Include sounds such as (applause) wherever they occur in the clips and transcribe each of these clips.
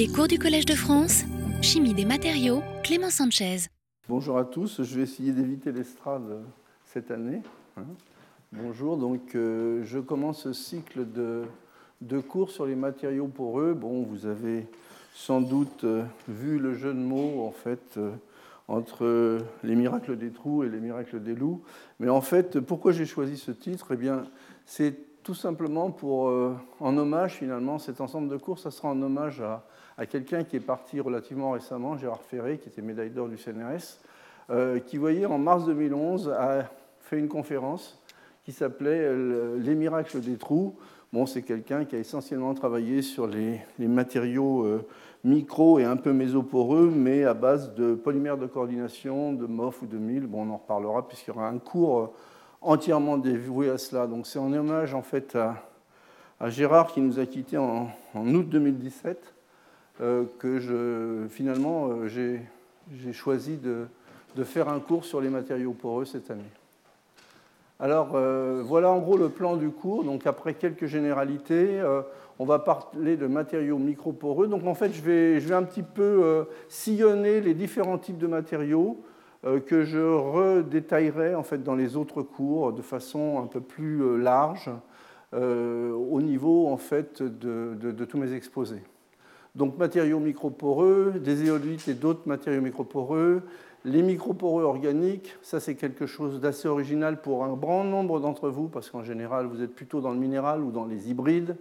Les cours du Collège de France, Chimie des matériaux, Clément Sanchez. Bonjour à tous, je vais essayer d'éviter l'estrade cette année. hein. Bonjour, donc euh, je commence ce cycle de, de cours sur les matériaux poreux. Bon, vous avez sans doute euh, vu le jeu de mots en fait euh, entre les miracles des trous et les miracles des loups. Mais en fait, pourquoi j'ai choisi ce titre? Eh bien, c'est tout simplement pour, en hommage finalement, cet ensemble de cours, ça sera en hommage à, à quelqu'un qui est parti relativement récemment, Gérard Ferré, qui était médaille d'or du CNRS, euh, qui, voyez, en mars 2011, a fait une conférence qui s'appelait euh, Les miracles des trous. Bon, c'est quelqu'un qui a essentiellement travaillé sur les, matériaux euh, micro et un peu mésoporeux, mais à base de polymères de coordination, de MOF ou de MIL. Bon, on en reparlera puisqu'il y aura un cours euh, entièrement dévoué à cela. Donc c'est en hommage en fait à, Gérard qui nous a quittés en, août 2017 euh, que je, finalement euh, j'ai choisi de, faire un cours sur les matériaux poreux cette année. Alors euh, voilà en gros le plan du cours. Donc après quelques généralités, euh, on va parler de matériaux microporeux. Donc en fait je vais, un petit peu euh, sillonner les différents types de matériaux euh, que je redétaillerai en fait dans les autres cours de façon un peu plus euh, large euh, au niveau en fait de tous mes exposés. Donc matériaux microporeux, des éolites et d'autres matériaux microporeux, les microporeux organiques, ça c'est quelque chose d'assez original pour un grand nombre d'entre vous, parce qu'en général vous êtes plutôt dans le minéral ou dans les hybrides.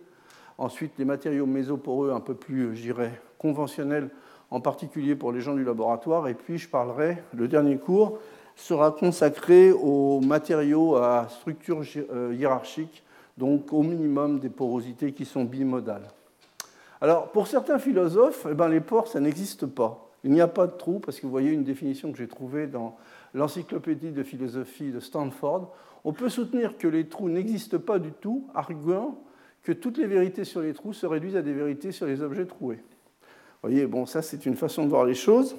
Ensuite, les matériaux mésoporeux un peu plus, je dirais, conventionnels, en particulier pour les gens du laboratoire. Et puis je parlerai, le dernier cours sera consacré aux matériaux à structure euh, hiérarchique, donc au minimum des porosités qui sont bimodales. Alors, pour certains philosophes, eh ben, les pores, ça n'existe pas. Il n'y a pas de trou, parce que vous voyez une définition que j'ai trouvée dans l'encyclopédie de philosophie de Stanford. On peut soutenir que les trous n'existent pas du tout, arguant que toutes les vérités sur les trous se réduisent à des vérités sur les objets troués. Vous voyez, bon, ça c'est une façon de voir les choses.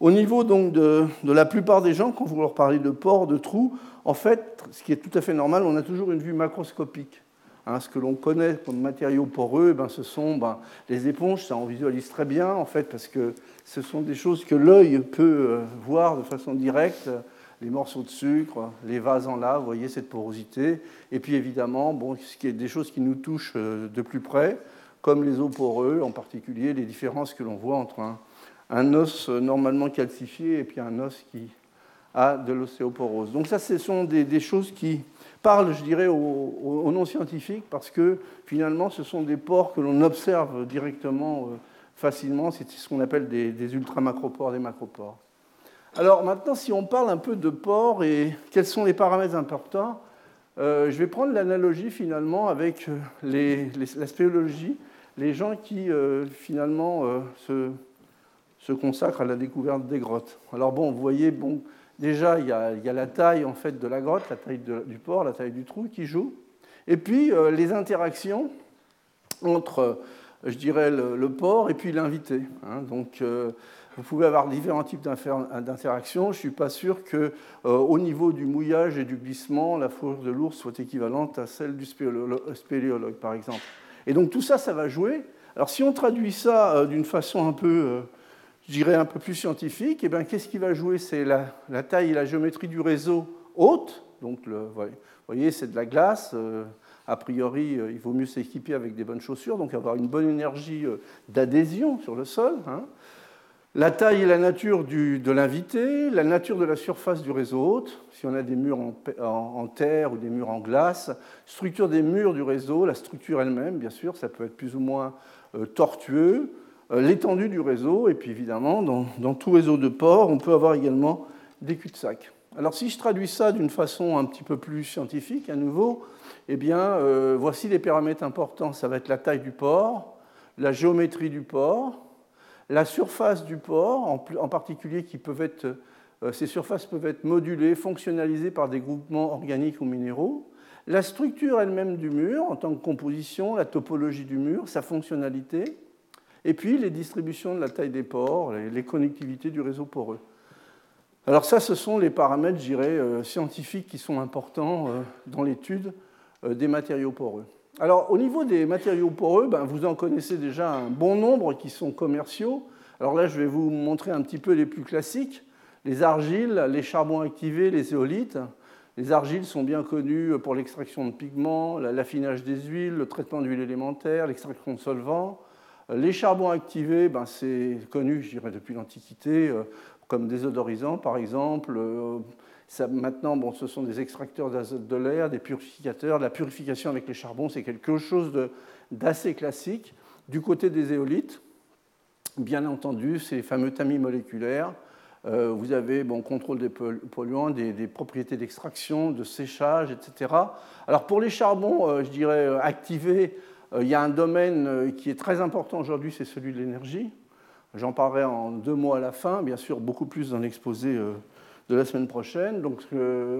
Au niveau donc de, la plupart des gens, quand vous leur parlez de pores, de trous, en fait, ce qui est tout à fait normal, on a toujours une vue macroscopique. Hein, ce que l'on connaît comme matériaux poreux, eh ben, ce sont ben, les éponges, ça on visualise très bien en fait, parce que ce sont des choses que l'œil peut euh, voir de façon directe, les morceaux de sucre, les vases en lave, vous voyez cette porosité, et puis évidemment, bon, ce qui est des choses qui nous touchent euh, de plus près, comme les os poreux, en particulier les différences que l'on voit entre un, os normalement calcifié et puis un os qui a de l'ostéoporose. Donc ça, ce sont des choses qui parlent, je dirais, aux, non-scientifiques, parce que finalement, ce sont des pores que l'on observe directement, euh, facilement. C'est ce qu'on appelle des, des ultramacropores, des macropores. Alors maintenant, si on parle un peu de pores et quels sont les paramètres importants, euh, je vais prendre l'analogie finalement avec euh, les- la spéléologie, les gens qui finalement se, se consacrent à la découverte des grottes. Alors bon, vous voyez, bon, déjà il y, a, la taille en fait de la grotte, la taille du port, la taille du trou qui joue, et puis euh, les interactions entre, je dirais, le, le port et puis l'invité. hein. Donc euh, vous pouvez avoir différents types d'interactions. Je ne suis pas sûr que, euh, au niveau du mouillage et du glissement, la fourrure de l'ours soit équivalente à celle du spéléolo- spéléologue, par exemple. Et donc tout ça, ça va jouer. Alors si on traduit ça d'une façon un peu, je dirais, un peu plus scientifique, eh bien, qu'est-ce qui va jouer? C'est la, taille et la géométrie du réseau haute. Donc, vous voyez, c'est de la glace. euh, a priori, euh, il vaut mieux s'équiper avec des bonnes chaussures, donc avoir une bonne énergie euh, d'adhésion sur le sol. hein. La taille et la nature de l'invité, la nature de la surface du réseau hôte, si on a des murs en, terre ou des murs en glace, structure des murs du réseau, la structure elle-même, bien sûr, ça peut être plus ou moins tortueux, l'étendue du réseau, et puis évidemment, dans, tout réseau de ports, on peut avoir également des cul-de-sac. Alors si je traduis ça d'une façon un petit peu plus scientifique, à nouveau, eh bien, euh, voici les paramètres importants. Ça va être la taille du port, la géométrie du port, la surface du port, en particulier qui peuvent être, euh, ces surfaces peuvent être modulées, fonctionnalisées par des groupements organiques ou minéraux, la structure elle-même du mur en tant que composition, la topologie du mur, sa fonctionnalité, et puis les distributions de la taille des pores, les, connectivités du réseau poreux. Alors ça, ce sont les paramètres, je euh, scientifiques qui sont importants euh, dans l'étude euh, des matériaux poreux. Alors, au niveau des matériaux poreux, ben, vous en connaissez déjà un bon nombre qui sont commerciaux. Alors là, je vais vous montrer un petit peu les plus classiques les argiles, les charbons activés, les éolites. Les argiles sont bien connus pour l'extraction de pigments, l'affinage des huiles, le traitement d'huile élémentaire, l'extraction de solvants. Les charbons activés, ben, c'est connu, je dirais, depuis l'Antiquité, euh, comme désodorisants, par exemple. Euh, maintenant, bon, ce sont des extracteurs d'azote de l'air, des purificateurs. La purification avec les charbons, c'est quelque chose d'assez classique. Du côté des éolites, bien entendu, ces fameux tamis moléculaires euh, vous avez bon, contrôle des polluants, des, propriétés d'extraction, de séchage, etc. Alors pour les charbons, je dirais activés, il y a un domaine qui est très important aujourd'hui, c'est celui de l'énergie. J'en parlerai en deux mots à la fin, bien sûr beaucoup plus dans l'exposé de la semaine prochaine. Donc,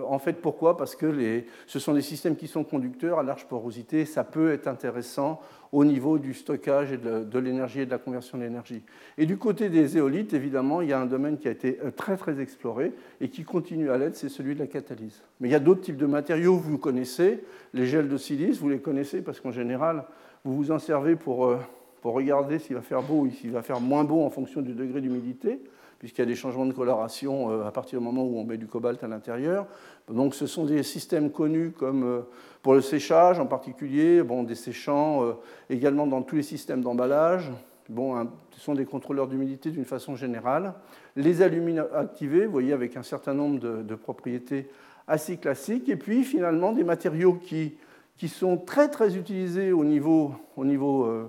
en fait, pourquoi? Parce que les, ce sont des systèmes qui sont conducteurs à large porosité. Ça peut être intéressant au niveau du stockage et de, l'énergie et de la conversion d'énergie. Et du côté des éolites, évidemment, il y a un domaine qui a été euh, très très exploré et qui continue à l'être, c'est celui de la catalyse. Mais il y a d'autres types de matériaux, vous connaissez, les gels de silice, vous les connaissez parce qu'en général, vous vous en servez pour, euh, pour regarder s'il va faire beau ou s'il va faire moins beau en fonction du degré d'humidité puisqu'il y a des changements de coloration euh, à partir du moment où on met du cobalt à l'intérieur. Donc ce sont des systèmes connus comme euh, pour le séchage en particulier, des séchants euh, également dans tous les systèmes d'emballage. Bon, ce sont des contrôleurs d'humidité d'une façon générale. Les alumines activés, vous voyez, avec un certain nombre de, propriétés assez classiques. Et puis finalement des matériaux qui, qui sont très très utilisés au niveau, au niveau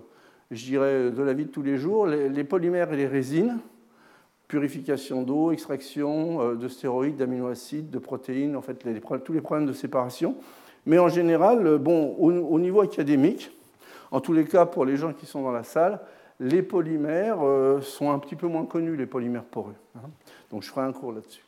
je dirais, de la vie de tous les jours, les polymères et les résines purification d'eau, extraction euh, de stéroïdes, d'aminoacides, de protéines, en fait, tous les problèmes de séparation. Mais en général, euh, bon, au, niveau académique, en tous les cas pour les gens qui sont dans la salle, les polymères euh, sont un petit peu moins connus, les polymères poreux. Hein. Donc je ferai un cours là-dessus.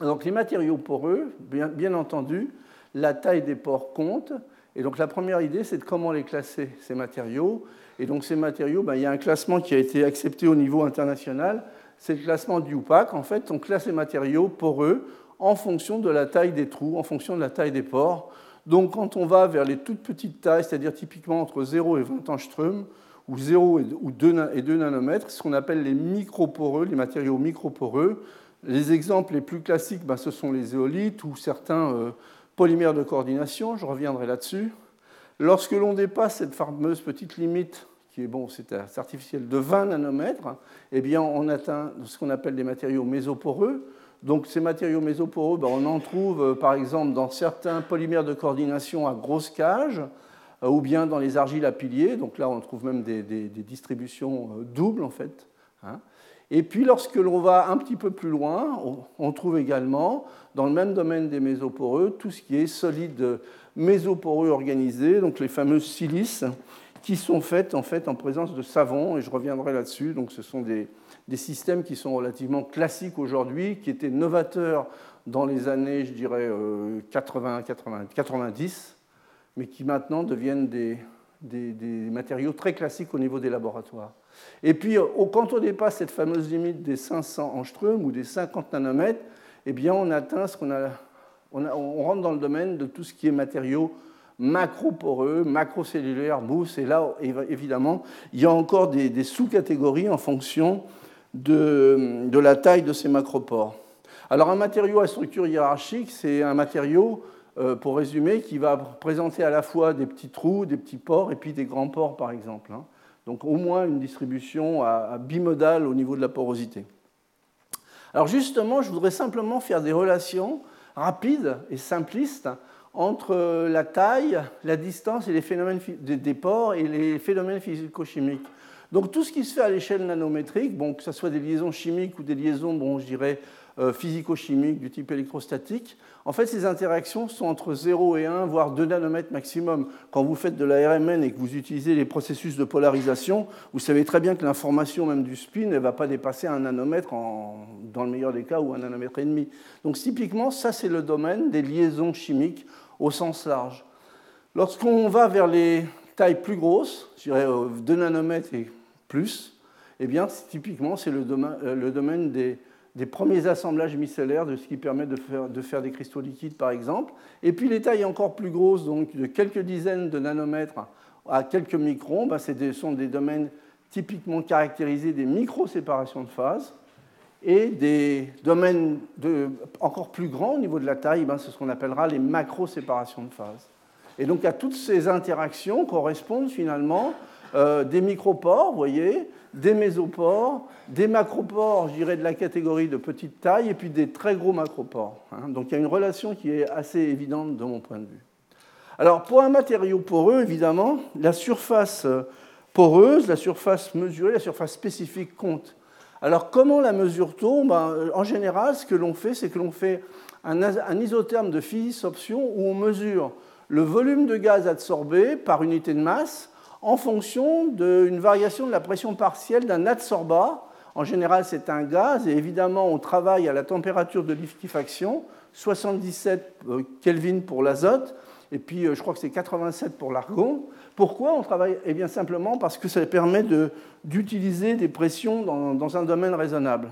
Donc les matériaux poreux, bien, entendu, la taille des pores compte. Et donc la première idée, c'est de comment les classer, ces matériaux. Et donc ces matériaux, ben, il y a un classement qui a été accepté au niveau international c'est le classement du UPAC. En fait, on classe les matériaux poreux en fonction de la taille des trous, en fonction de la taille des pores. Donc, quand on va vers les toutes petites tailles, c'est-à-dire typiquement entre 0 et 20 angstrom, ou 0 ou 2 nanomètres, ce qu'on appelle les microporeux, les matériaux microporeux. Les exemples les plus classiques, ben, ce sont les éolites ou certains euh, polymères de coordination, je reviendrai là-dessus. Lorsque l'on dépasse cette fameuse petite limite qui est bon, c'est artificiel, de 20 nanomètres, eh bien, on atteint ce qu'on appelle des matériaux mésoporeux. Donc, ces matériaux mésoporeux, ben, on en trouve euh, par exemple dans certains polymères de coordination à grosse cage, euh, ou bien dans les argiles à piliers. Donc là, on trouve même des, distributions euh, doubles, en fait. Hein. Et puis, lorsque l'on va un petit peu plus loin, on trouve également, dans le même domaine des mésoporeux, tout ce qui est solide mésoporeux organisé, donc les fameux silices, qui sont faites en fait en présence de savon, et je reviendrai là-dessus. Donc, ce sont des, systèmes qui sont relativement classiques aujourd'hui, qui étaient novateurs dans les années, je dirais, 80, 80 90, mais qui maintenant deviennent des, des, matériaux très classiques au niveau des laboratoires. Et puis, quand on dépasse cette fameuse limite des 500 angstrom ou des 50 nanomètres, eh bien, on atteint ce qu'on a, on rentre dans le domaine de tout ce qui est matériaux macroporeux, macrocellulaire, mousse. Et là, évidemment, il y a encore des, sous-catégories en fonction de, la taille de ces macropores. Alors, un matériau à structure hiérarchique, c'est un matériau, euh, pour résumer, qui va présenter à la fois des petits trous, des petits pores et puis des grands pores, par exemple. Hein. Donc, au moins une distribution à, bimodale au niveau de la porosité. Alors, justement, je voudrais simplement faire des relations rapides et simplistes entre la taille, la distance et les phénomènes des pores et les phénomènes physico-chimiques. Donc tout ce qui se fait à l'échelle nanométrique, bon, que ce soit des liaisons chimiques ou des liaisons, bon, je dirais, euh, physico-chimiques du type électrostatique, en fait, ces interactions sont entre 0 et 1, voire 2 nanomètres maximum. Quand vous faites de la RMN et que vous utilisez les processus de polarisation, vous savez très bien que l'information même du spin ne va pas dépasser un nanomètre dans le meilleur des cas ou un nanomètre et demi. Donc typiquement, ça c'est le domaine des liaisons chimiques au sens large. Lorsqu'on va vers les tailles plus grosses, je dirais 2 nanomètres et plus, eh bien typiquement c'est le euh, le domaine des des premiers assemblages micellaires de ce qui permet de faire, de faire, des cristaux liquides, par exemple. Et puis les tailles encore plus grosses, donc de quelques dizaines de nanomètres à quelques microns, ben, ce sont des domaines typiquement caractérisés des micro-séparations de phase. Et des domaines encore plus grands au niveau de la taille, ben, c'est ce qu'on appellera les macro-séparations de phase. Et donc à toutes ces interactions correspondent finalement euh, des micropores, vous voyez, des mésopores, des macropores, je dirais de la catégorie de petite taille, et puis des très gros macropores. Hein. Donc il y a une relation qui est assez évidente de mon point de vue. Alors pour un matériau poreux, évidemment, la surface poreuse, la surface mesurée, la surface spécifique compte. Alors comment la mesure-t-on ben, En général, ce que l'on fait, c'est que l'on fait un, isotherme de Phys option où on mesure le volume de gaz absorbé par unité de masse en fonction d'une variation de la pression partielle d'un adsorbant. En général, c'est un gaz, et évidemment, on travaille à la température de liquéfaction, 77 euh, Kelvin pour l'azote, et puis euh, je crois que c'est 87 pour l'argon. Pourquoi on travaille? Eh bien simplement parce que ça permet d'utiliser des pressions dans, dans, un domaine raisonnable.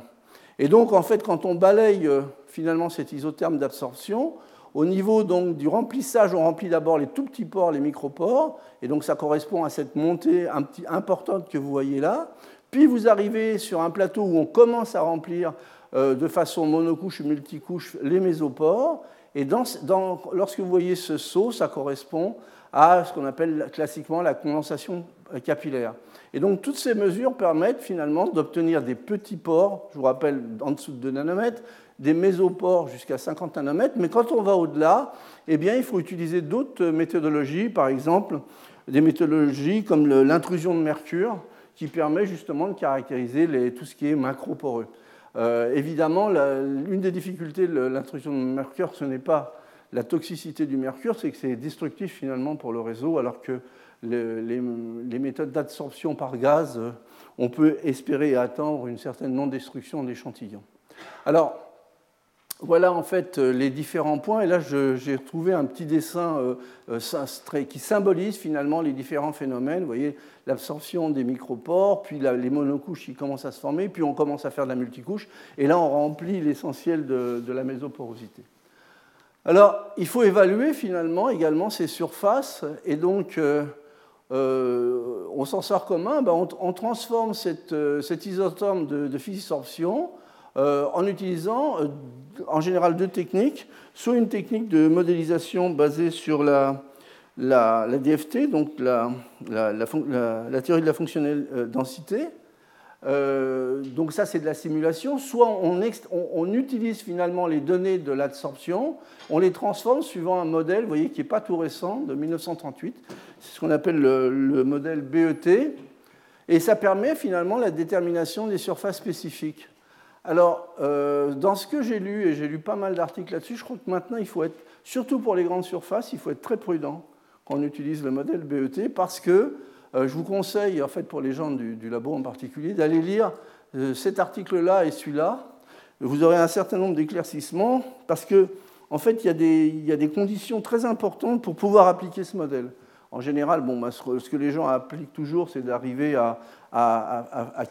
Et donc en fait, quand on balaye euh, finalement cet isotherme d'absorption, au niveau donc, du remplissage, on remplit d'abord les tout petits pores, les micropores, et donc ça correspond à cette montée importante que vous voyez là. Puis vous arrivez sur un plateau où on commence à remplir euh, de façon monocouche ou multicouche les mésopores, et lorsque vous voyez ce saut, ça correspond à ce qu'on appelle classiquement la condensation capillaire. Et donc toutes ces mesures permettent finalement d'obtenir des petits pores, je vous rappelle en dessous de 2 nanomètres, des mésopores jusqu'à 50 nanomètres, mais quand on va au-delà, eh bien, il faut utiliser d'autres méthodologies, par exemple des méthodologies comme l'intrusion de mercure, qui permet justement de caractériser tout ce qui est macroporeux. Euh, évidemment, l'une des difficultés de l'intrusion de mercure, ce n'est pas la toxicité du mercure, c'est que c'est destructif finalement pour le réseau, alors que les, méthodes d'absorption par gaz, euh, on peut espérer attendre une certaine non-destruction d'échantillons. Alors, voilà en fait euh, les différents points. Et là, j'ai trouvé un petit dessin euh, euh, qui symbolise finalement les différents phénomènes. Vous voyez, l'absorption des micropores, puis les monocouches qui commencent à se former, puis on commence à faire de la multicouche. Et là, on remplit l'essentiel de, la mésoporosité. Alors, il faut évaluer finalement également ces surfaces. Et donc, on s'en sort comment ben, on, transforme cet isotome de, euh, en utilisant en général deux techniques, soit une technique de modélisation basée sur la, DFT, donc la, théorie de la fonctionnelle euh, densité. donc ça, c'est de la simulation. Soit on, utilise finalement les données de l'absorption, on les transforme suivant un modèle, vous voyez, qui n'est pas tout récent, de 1938. C'est ce qu'on appelle le, le, modèle BET. Et ça permet finalement la détermination des surfaces spécifiques. Alors, euh, dans ce que j'ai lu, et j'ai lu pas mal d'articles là-dessus, je crois que maintenant, il faut être, surtout pour les grandes surfaces, il faut être très prudent quand on utilise le modèle BET, parce que euh, je vous conseille, en fait, pour les gens du, labo en particulier, d'aller lire euh, cet article-là et celui-là. Vous aurez un certain nombre d'éclaircissements, parce que, en fait, il y, a des, conditions très importantes pour pouvoir appliquer ce modèle. En général, bon, bah, ce que les gens appliquent toujours, c'est d'arriver à,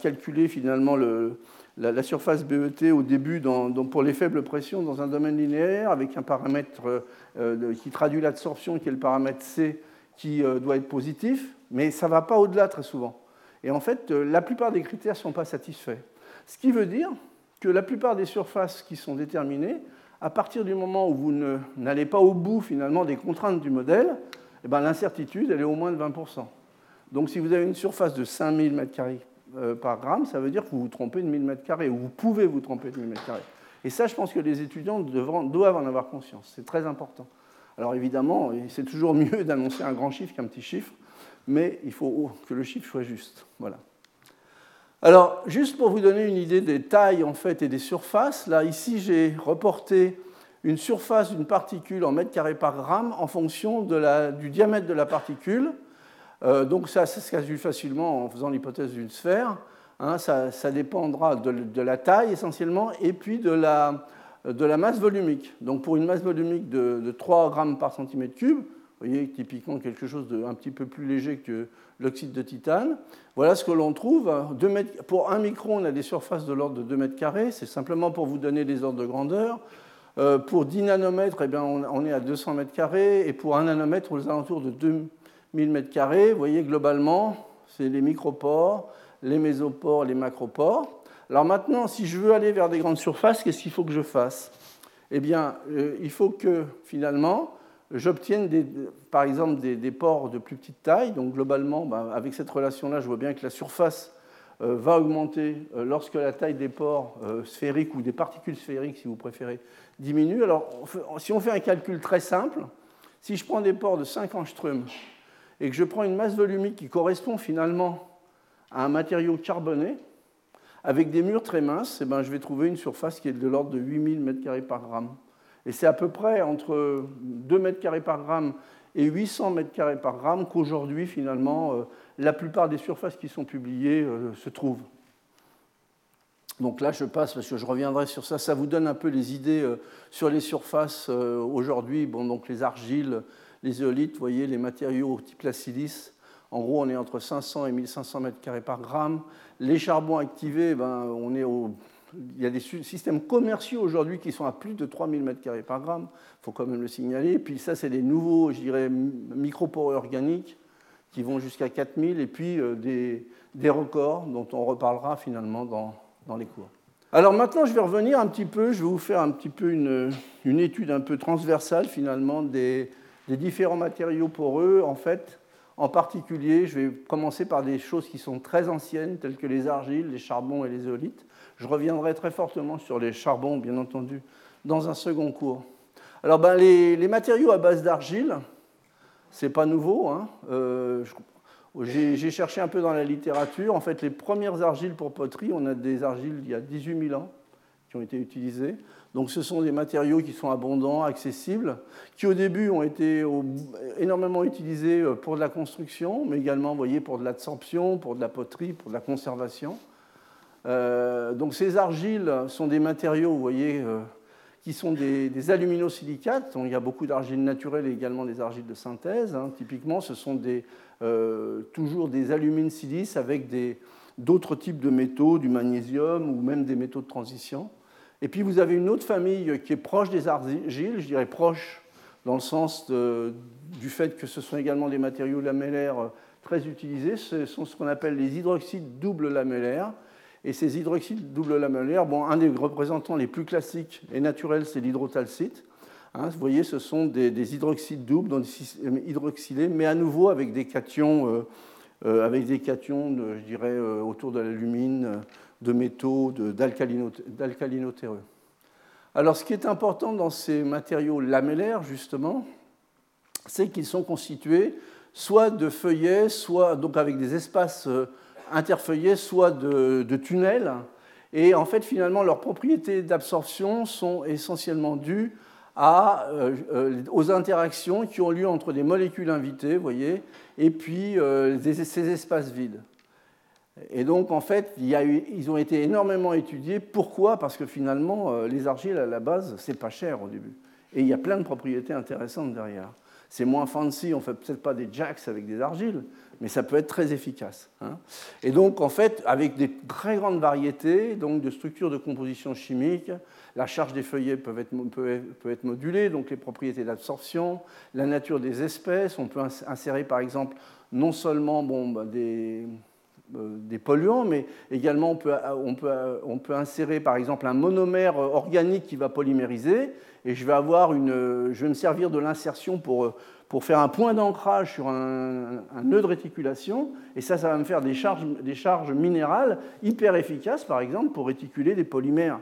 calculer finalement le, la, surface BET au début pour les faibles pressions dans un domaine linéaire avec un paramètre euh, qui traduit l'absorption qui est le paramètre C qui euh, doit être positif, mais ça ne va pas au-delà très souvent. Et en fait, euh, la plupart des critères ne sont pas satisfaits. Ce qui veut dire que la plupart des surfaces qui sont déterminées, à partir du moment où vous n'allez pas au bout finalement des contraintes du modèle, eh ben, l'incertitude, elle est au moins de 20%. Donc si vous avez une surface de 5000 m2 euh, par gramme, ça veut dire que vous vous trompez de 1000 m2, ou vous pouvez vous tromper de 1000 m2. Et ça, je pense que les étudiants doivent en avoir conscience. C'est très important. Alors évidemment, c'est toujours (laughs) mieux d'annoncer un grand chiffre qu'un petit chiffre, mais il faut que le chiffre soit juste. Voilà. Alors, juste pour vous donner une idée des tailles en fait et des surfaces, là ici j'ai reporté une surface d'une particule en mètre carré par gramme en fonction du diamètre de la particule. Euh, donc ça, ça se calcule facilement en faisant l'hypothèse d'une sphère. Hein, ça, dépendra de, la taille essentiellement et puis de la, masse volumique. Donc pour une masse volumique de, 3 grammes par centimètre cube, Vous voyez, typiquement quelque chose de un petit peu plus léger que l'oxyde de titane. Voilà ce que l'on trouve. pour un micron, on a des surfaces de l'ordre de 2 mètres carrés. C'est simplement pour vous donner des ordres de grandeur. Euh, pour 10 nanomètres, eh on est à 200 mètres carrés. Et pour 1 nanomètre, aux alentours de 2000 mètres carrés. Vous voyez, globalement, c'est les micropores, les mésopores, les macropores. Alors maintenant, si je veux aller vers des grandes surfaces, qu'est-ce qu'il faut que je fasse? Eh bien, euh, il faut que finalement, j'obtienne par exemple des, pores de plus petite taille. Donc globalement, ben, avec cette relation-là, je vois bien que la surface euh, va augmenter euh, lorsque la taille des pores sphériques ou des particules sphériques, si vous préférez, diminue. Alors si on fait un calcul très simple, si je prends des pores de 5 angstroms et que je prends une masse volumique qui correspond finalement à un matériau carboné, avec des murs très minces, eh ben, je vais trouver une surface qui est de l'ordre de 8000 m2 par gramme. Et c'est à peu près entre 2 m2 par gramme et 800 m2 par gramme qu'aujourd'hui, finalement, euh, la plupart des surfaces qui sont publiées euh, se trouvent. Donc là, je passe parce que je reviendrai sur ça. Ça vous donne un peu les idées euh, sur les surfaces aujourd'hui. Bon, donc les argiles, les éolites, vous voyez, les matériaux type la silice. En gros, on est entre 500 et 1500 m2 par gramme. Les charbons activés, ben, on est au il y a des systèmes commerciaux aujourd'hui qui sont à plus de 3000 m2 par gramme, il faut quand même le signaler. Puis ça, c'est des nouveaux, je dirais, micropores organiques qui vont jusqu'à 4000, et puis euh, des, des, records dont on reparlera finalement dans, dans, les cours. Alors maintenant, je vais revenir un petit peu, je vais vous faire un petit peu une, une étude un peu transversale finalement des, des différents matériaux poreux. En fait, en particulier, je vais commencer par des choses qui sont très anciennes, telles que les argiles, les charbons et les éolites. Je reviendrai très fortement sur les charbons, bien entendu, dans un second cours. Alors, ben, les, matériaux à base d'argile, c'est pas nouveau. Hein. Euh, j'ai cherché un peu dans la littérature. En fait, les premières argiles pour poterie, on a des argiles il y a 18 000 ans qui ont été utilisées. Donc, ce sont des matériaux qui sont abondants, accessibles, qui au début ont été énormément utilisés euh, pour de la construction, mais également, voyez, pour de l'absorption, pour de la poterie, pour de la conservation. Euh, donc ces argiles sont des matériaux, vous voyez, euh, qui sont des, aluminosilicates. il y a beaucoup d'argiles naturelles et également des argiles de synthèse. Hein. Typiquement, ce sont toujours des alumines silice avec d'autres types de métaux, du magnésium ou même des métaux de transition. Et puis vous avez une autre famille qui est proche des argiles, je dirais proche dans le sens du fait que ce sont également des matériaux lamellaires très utilisés. Ce sont ce qu'on appelle les hydroxydes double lamellaires et ces hydroxydes double lamellaires, bon, un des représentants les plus classiques et naturels, c'est l'hydrotalcite. Hein, vous voyez, ce sont des, hydroxydes doubles, donc hydroxylés, mais à nouveau avec des cations, euh, euh, avec des cations je dirais, euh, autour de l'alumine, de métaux, d'alcalinotéreux. Alors, ce qui est important dans ces matériaux lamellaires, justement, c'est qu'ils sont constitués soit de feuillets, soit donc avec des espaces interfeuillés, soit de, tunnels. Et en fait, finalement, leurs propriétés d'absorption sont essentiellement dues euh, euh, aux interactions qui ont lieu entre des molécules invitées, voyez, et puis euh, ces espaces vides. Et donc, en fait, ils ont été énormément étudiés. Pourquoi? Parce que finalement, les argiles, à la base, c'est pas cher au début. Et il y a plein de propriétés intéressantes derrière. C'est moins fancy, on ne fait peut-être pas des jacks avec des argiles, mais ça peut être très efficace. Hein. Et donc, en fait, avec des très grandes variétés donc de structures de composition chimique, la charge des feuillets peut être, peut, être modulée, donc les propriétés d'absorption, la nature des espèces. On peut insérer, par exemple, non seulement bon, bah, des, euh, des polluants, mais également on peut, on, peut, on peut, insérer par exemple un monomère organique qui va polymériser, et je vais, avoir une, je vais me servir de l'insertion pour pour faire un point d'ancrage sur un, nœud de réticulation, et ça, ça va me faire des charges, des charges minérales hyper efficaces, par exemple, pour réticuler des polymères.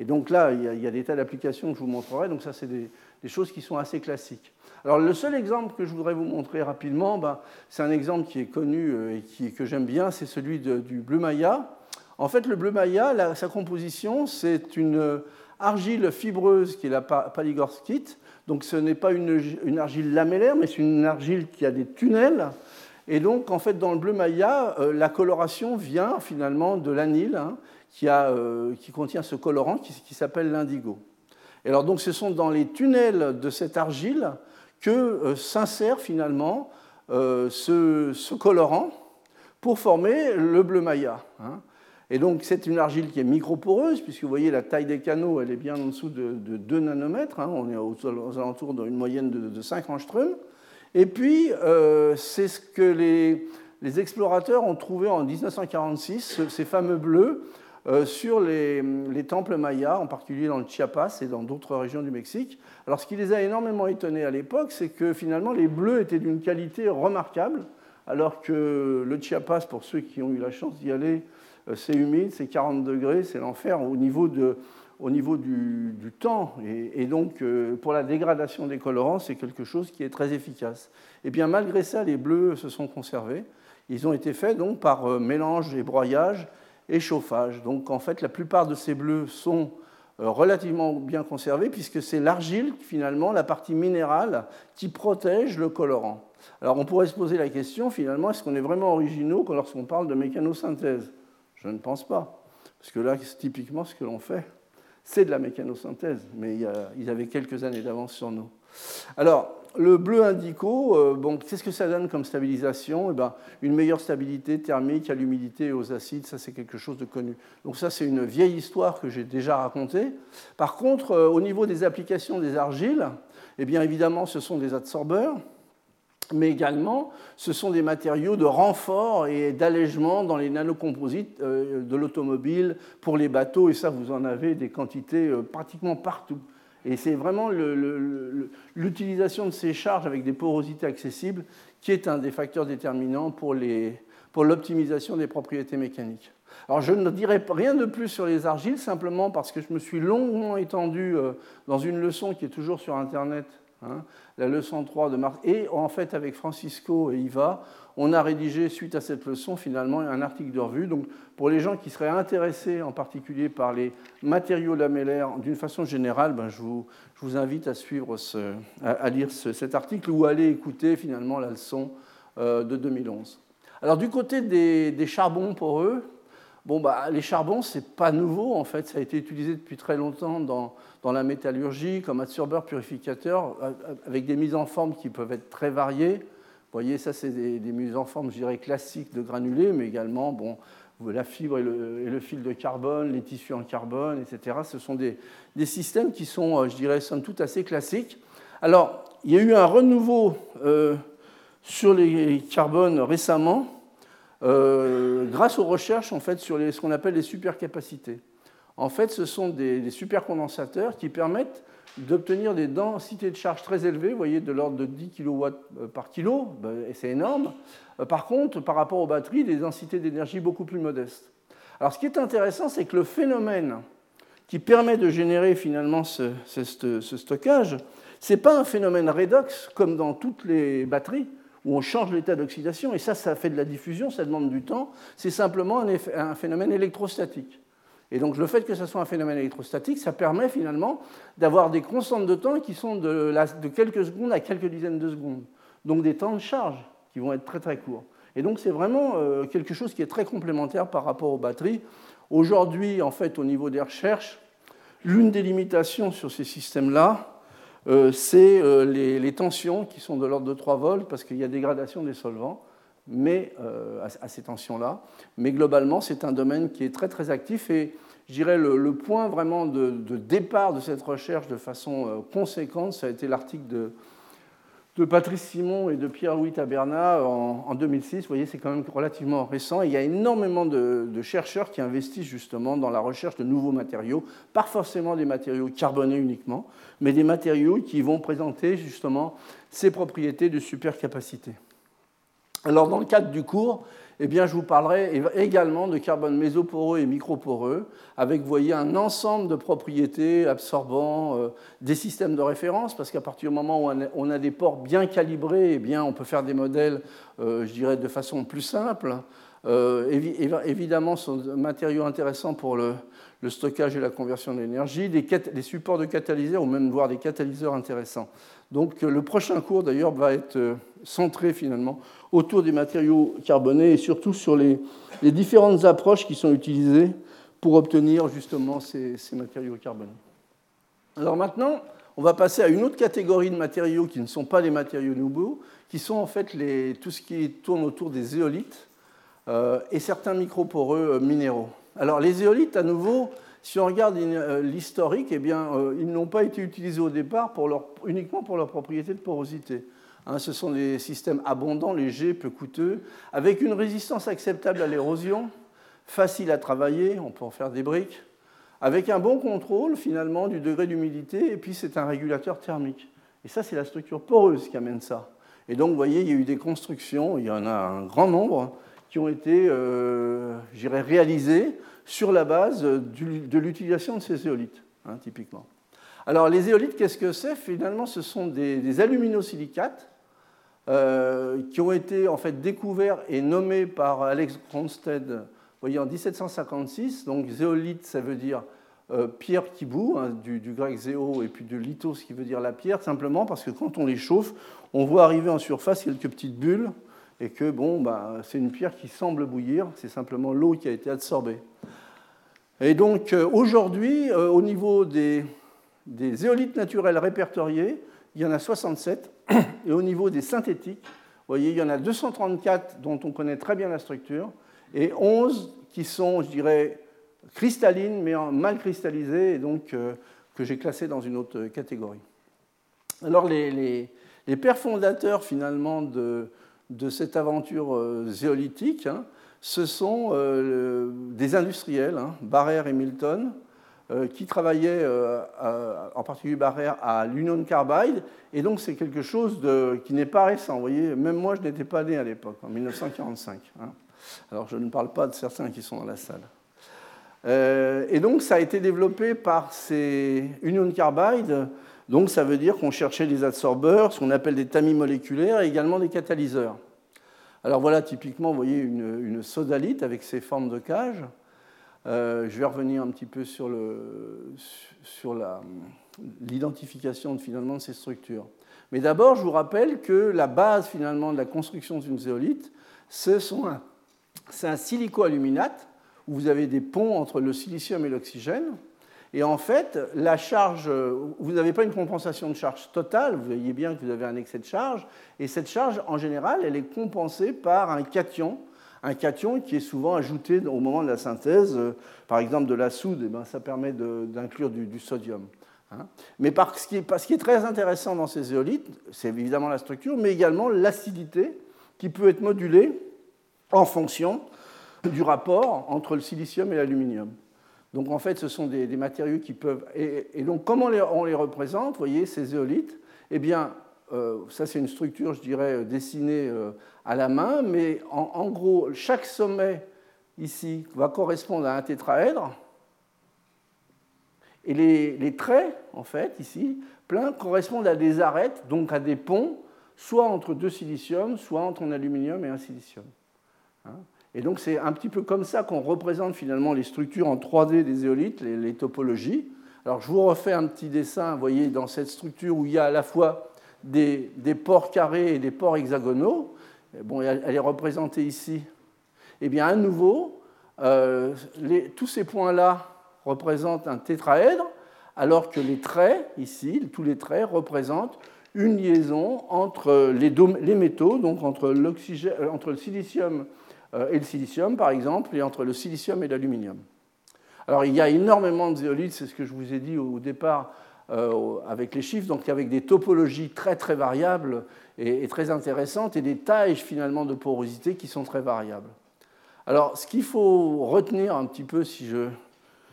Et donc là, il y a, des tas d'applications que je vous montrerai, donc ça, c'est des, choses qui sont assez classiques. Alors le seul exemple que je voudrais vous montrer rapidement, ben, c'est un exemple qui est connu euh, et que j'aime bien, c'est celui du bleu maya. En fait, le bleu maya, sa composition, c'est une argile fibreuse qui est la paligorskite, donc ce n'est pas une, argile lamellaire, mais c'est une argile qui a des tunnels. Et donc, en fait, dans le bleu maya, euh, la coloration vient finalement de l'anile, hein, euh, qui, contient ce colorant qui, s'appelle l'indigo. Alors, donc, ce sont dans les tunnels de cette argile que s'insère finalement ce, colorant pour former le bleu maya. Hein. Et donc c'est une argile qui est microporeuse, puisque vous voyez la taille des canaux, elle est bien en dessous de, 2 nanomètres, hein. on est aux, alentours d'une moyenne de, 5 angstroms. Et puis euh, c'est ce que les, explorateurs ont trouvé en 1946, ces fameux bleus, euh, sur les, temples mayas, en particulier dans le Chiapas et dans d'autres régions du Mexique. Alors ce qui les a énormément étonnés à l'époque, c'est que finalement les bleus étaient d'une qualité remarquable, alors que le Chiapas, pour ceux qui ont eu la chance d'y aller, euh, c'est humide, c'est 40 degrés, c'est l'enfer au niveau, au niveau du, temps. Et, donc, euh, pour la dégradation des colorants, c'est quelque chose qui est très efficace. Et bien, malgré ça, les bleus se sont conservés. Ils ont été faits donc par euh, mélange et broyage et chauffage. Donc, en fait, la plupart de ces bleus sont relativement bien conservés puisque c'est l'argile, finalement, la partie minérale, qui protège le colorant. Alors, on pourrait se poser la question, finalement, est-ce qu'on est vraiment originaux lorsqu'on parle de mécanosynthèse? Je ne pense pas. Parce que là, typiquement, ce que l'on fait, c'est de la mécanosynthèse, mais ils avaient quelques années d'avance sur nous. Alors, le bleu indico, euh, bon, qu'est-ce que ça donne comme stabilisation? Eh ben, Une meilleure stabilité thermique à l'humidité et aux acides, ça c'est quelque chose de connu. Donc ça c'est une vieille histoire que j'ai déjà racontée. Par contre, euh, au niveau des applications des argiles, eh bien évidemment ce sont des adsorbeurs, mais également ce sont des matériaux de renfort et d'allègement dans les nanocomposites euh, de l'automobile pour les bateaux, et ça vous en avez des quantités pratiquement partout. Et c'est vraiment l'utilisation de ces charges avec des porosités accessibles qui est un des facteurs déterminants pour l'optimisation des propriétés mécaniques. Alors je ne dirai rien de plus sur les argiles, simplement parce que je me suis longuement étendu euh, dans une leçon qui est toujours sur Internet Hein, la leçon 3 de Marc. Et en fait, avec Francisco et Iva, on a rédigé, suite à cette leçon, finalement, un article de revue. Donc, pour les gens qui seraient intéressés en particulier par les matériaux lamellaires d'une façon générale, ben, je, vous, je, vous, invite à, suivre ce, à, lire cet article ou à aller écouter finalement la leçon euh, de 2011. Alors, du côté des, des charbons poreux, Bon, bah, les charbons, ce n'est pas nouveau, en fait. Ça a été utilisé depuis très longtemps dans, dans la métallurgie comme adsorbeur purificateur, avec des mises en forme qui peuvent être très variées. Vous voyez, ça, c'est des, mises en forme, je dirais, classiques de granulés, mais également, bon, la fibre et le, fil de carbone, les tissus en carbone, etc. Ce sont des, des systèmes qui sont, euh, je dirais, somme toute assez classiques. Alors, il y a eu un renouveau euh, sur les carbones récemment, euh, grâce aux recherches en fait, sur ce qu'on appelle les supercapacités. En fait, ce sont des, supercondensateurs qui permettent d'obtenir des densités de charge très élevées, vous voyez, de l'ordre de 10 kW euh, par kilo, ben, et c'est énorme. Euh, par contre, par rapport aux batteries, des densités d'énergie beaucoup plus modestes. Alors, ce qui est intéressant, c'est que le phénomène qui permet de générer finalement ce, ce, ce stockage, ce n'est pas un phénomène redox comme dans toutes les batteries, où on change l'état d'oxydation, et ça, ça fait de la diffusion, ça demande du temps, c'est simplement un, phénomène électrostatique. Et donc le fait que ce soit un phénomène électrostatique, ça permet finalement d'avoir des constantes de temps qui sont de, quelques secondes à quelques dizaines de secondes. Donc des temps de charge qui vont être très très courts. Et donc c'est vraiment euh, quelque chose qui est très complémentaire par rapport aux batteries. Aujourd'hui, en fait, au niveau des recherches, l'une des limitations sur ces systèmes-là, c'est euh, les, tensions qui sont de l'ordre de 3 volts parce qu'il y a dégradation des solvants mais, euh, à, ces tensions-là. Mais globalement, c'est un domaine qui est très très actif et je dirais le, point vraiment de, départ de cette recherche de façon conséquente, ça a été l'article de, de Patrice Simon et de Pierre-Louis Taberna en, 2006. Vous voyez, c'est quand même relativement récent. il y a énormément de, chercheurs qui investissent justement dans la recherche de nouveaux matériaux, pas forcément des matériaux carbonés uniquement, mais des matériaux qui vont présenter justement ces propriétés de supercapacité. Alors, dans le cadre du cours, eh je vous parlerai également de carbone mésoporeux et microporeux, avec, vous voyez, un ensemble de propriétés absorbant euh, des systèmes de référence, parce qu'à partir du moment où on a des ports bien calibrés, eh on peut faire des modèles, euh, je dirais, de façon plus simple. Euh, évidemment, sont des matériaux intéressants pour le, stockage et la conversion d'énergie, des, des, supports de catalyseurs ou même voire des catalyseurs intéressants. Donc le prochain cours d'ailleurs va être centré finalement autour des matériaux carbonés et surtout sur les, différentes approches qui sont utilisées pour obtenir justement ces, matériaux carbonés. Alors maintenant, on va passer à une autre catégorie de matériaux qui ne sont pas les matériaux nouveaux, qui sont en fait tout ce qui tourne autour des zéolithes euh, et certains microporeux euh, minéraux. Alors les zéolithes, à nouveau, si on regarde euh, l'historique, eh bien, ils n'ont pas été utilisés au départ uniquement pour leur propriété de porosité. Hein, ce sont des systèmes abondants, légers, peu coûteux, avec une résistance acceptable à l'érosion, facile à travailler, on peut en faire des briques, avec un bon contrôle finalement du degré d'humidité, et puis c'est un régulateur thermique. Et ça, c'est la structure poreuse qui amène ça. Et donc, vous voyez, il y a eu des constructions, il y en a un grand nombre, qui ont été, euh, réalisées sur la base de l'utilisation de ces éolites, hein, typiquement. Alors, les éolites, qu'est-ce que c'est? Finalement, ce sont des, aluminosilicates euh, qui ont été en fait découverts et nommés par Alex Gronstedt voyez, en 1756. Donc zéolite, ça veut dire euh, pierre qui bout, hein, du, grec zéo et puis de lithos qui veut dire la pierre, simplement parce que quand on les chauffe, on voit arriver en surface quelques petites bulles et que bon, bah, c'est une pierre qui semble bouillir, c'est simplement l'eau qui a été absorbée. Et donc euh, aujourd'hui, au niveau des, des éolites naturelles répertoriées, il y en a 67. (coughs) Et au niveau des synthétiques, vous voyez, il y en a 234 dont on connaît très bien la structure, et 11 qui sont, je dirais, cristallines, mais mal cristallisées, et donc euh, que j'ai classées dans une autre catégorie. Alors, les, pères fondateurs, finalement, de, cette aventure euh, zéolitique, hein, ce sont euh, des industriels, hein, et Milton, euh, qui travaillait euh, en particulier Barrère à l'Union Carbide. Et donc c'est quelque chose de, qui n'est pas récent. Vous voyez, même moi je n'étais pas né à l'époque, en 1945. Hein. Alors je ne parle pas de certains qui sont dans la salle. Et donc ça a été développé par ces Union Carbide. Donc ça veut dire qu'on cherchait des adsorbeurs, ce qu'on appelle des tamis moléculaires, et également des catalyseurs. Alors voilà typiquement, vous voyez, une, sodalite avec ses formes de cage. Euh, je vais revenir un petit peu sur, l'identification finalement de ces structures. Mais d'abord, je vous rappelle que la base finalement de la construction d'une zéolite, c'est un, silico-aluminate où vous avez des ponts entre le silicium et l'oxygène. Et en fait, la charge, vous n'avez pas une compensation de charge totale, vous voyez bien que vous avez un excès de charge, et cette charge, en général, elle est compensée par un cation un cation qui est souvent ajouté au moment de la synthèse, euh, par exemple de la soude, eh ben, ça permet d'inclure du, sodium. Hein. Mais ce, qui est, ce qui est très intéressant dans ces éolites, c'est évidemment la structure, mais également l'acidité qui peut être modulée en fonction du rapport entre le silicium et l'aluminium. Donc en fait, ce sont des, matériaux qui peuvent... Et, donc comment on les, représente Vous voyez, ces éolites, eh bien, euh, ça c'est une structure, je dirais, dessinée euh, à la main, mais en, gros, chaque sommet ici va correspondre à un tétraèdre. Et les, traits, en fait, ici, pleins, correspondent à des arêtes, donc à des ponts, soit entre deux siliciums, soit entre un aluminium et un silicium. Hein. Et donc c'est un petit peu comme ça qu'on représente finalement les structures en 3D des éolites, les, topologies. Alors je vous refais un petit dessin, vous voyez, dans cette structure où il y a à la fois des, ports carrés et des ports hexagonaux. Bon, elle est représentée ici. Eh bien, à nouveau, euh, tous ces points-là représentent un tétraèdre, alors que les traits, ici, tous les traits représentent une liaison entre les, métaux, donc entre, euh, entre, le silicium et le silicium, par exemple, et entre le silicium et l'aluminium. Alors, il y a énormément de zéolites, c'est ce que je vous ai dit au départ avec les chiffres, donc avec des topologies très très variables est, très intéressante et des tailles finalement de porosité qui sont très variables. Alors, ce qu'il faut retenir un petit peu, si, je,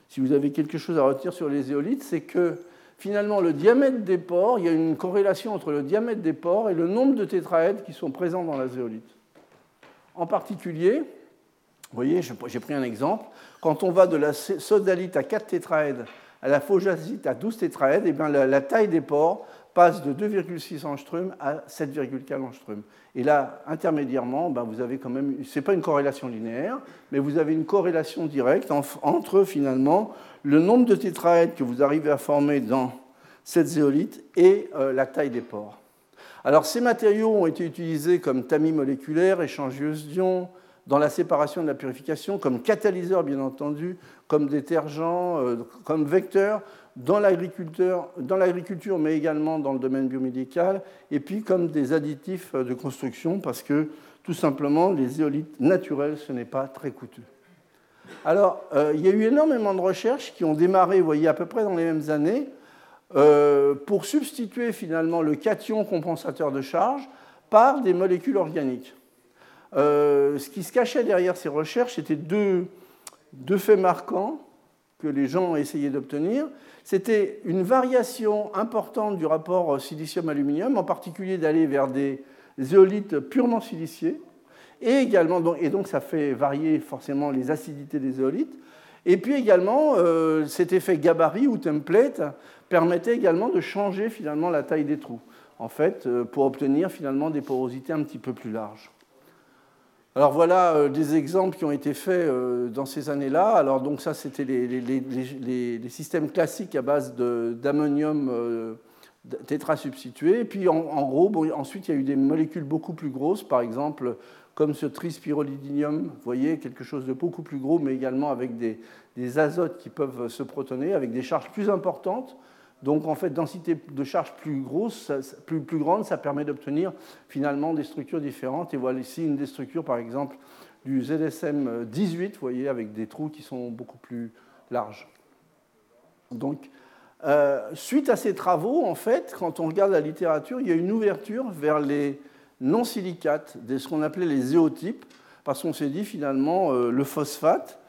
si vous avez quelque chose à retenir sur les éolites, c'est que finalement, le diamètre des pores, il y a une corrélation entre le diamètre des pores et le nombre de tétraèdres qui sont présents dans la zéolite. En particulier, vous voyez, j'ai pris un exemple, quand on va de la sodalite à 4 tétraèdres à la phosphate à 12 tétraèdres, et eh bien la, taille des pores passe de 2,6 angstrom à 7,4 angstrom. Et là, intermédiairement, ben vous avez quand même, ce n'est pas une corrélation linéaire, mais vous avez une corrélation directe entre finalement le nombre de tétraèdres que vous arrivez à former dans cette zéolite et euh, la taille des pores. Alors ces matériaux ont été utilisés comme tamis moléculaires, échangeuses d'ions, dans la séparation de la purification, comme catalyseur bien entendu, comme détergent, euh, comme vecteur dans l'agriculture, mais également dans le domaine biomédical, et puis comme des additifs de construction, parce que tout simplement, les éolites naturelles, ce n'est pas très coûteux. Alors, euh, il y a eu énormément de recherches qui ont démarré, vous voyez, à peu près dans les mêmes années, euh, pour substituer finalement le cation compensateur de charge par des molécules organiques. Euh, ce qui se cachait derrière ces recherches, c'était deux, deux faits marquants que les gens ont essayé d'obtenir. C'était une variation importante du rapport silicium-aluminium, en particulier d'aller vers des éolites purement siliciées, et également, et donc ça fait varier forcément les acidités des éolites. Et puis également, euh, cet effet gabarit ou template permettait également de changer finalement la taille des trous, en fait, euh, pour obtenir finalement des porosités un petit peu plus larges. Alors voilà euh, des exemples qui ont été faits dans ces années-là. Alors donc ça, c'était les, les, systèmes classiques à base d'ammonium tétrasubstitué. Et puis en, gros, ensuite, il y a eu des molécules beaucoup plus grosses, par exemple comme ce trispirolidinium, vous voyez, quelque chose de beaucoup plus gros, mais également avec des, azotes qui peuvent se protoner, avec des charges plus importantes. Donc en fait, densité de charge plus grosse, plus, grande, ça permet d'obtenir finalement des structures différentes. Et voilà ici une des structures, par exemple, du ZSM 18, vous voyez, avec des trous qui sont beaucoup plus larges. Donc, euh, suite à ces travaux, en fait, quand on regarde la littérature, il y a une ouverture vers les non silicates, de ce qu'on appelait les zéotypes, parce qu'on s'est dit finalement euh, le phosphate,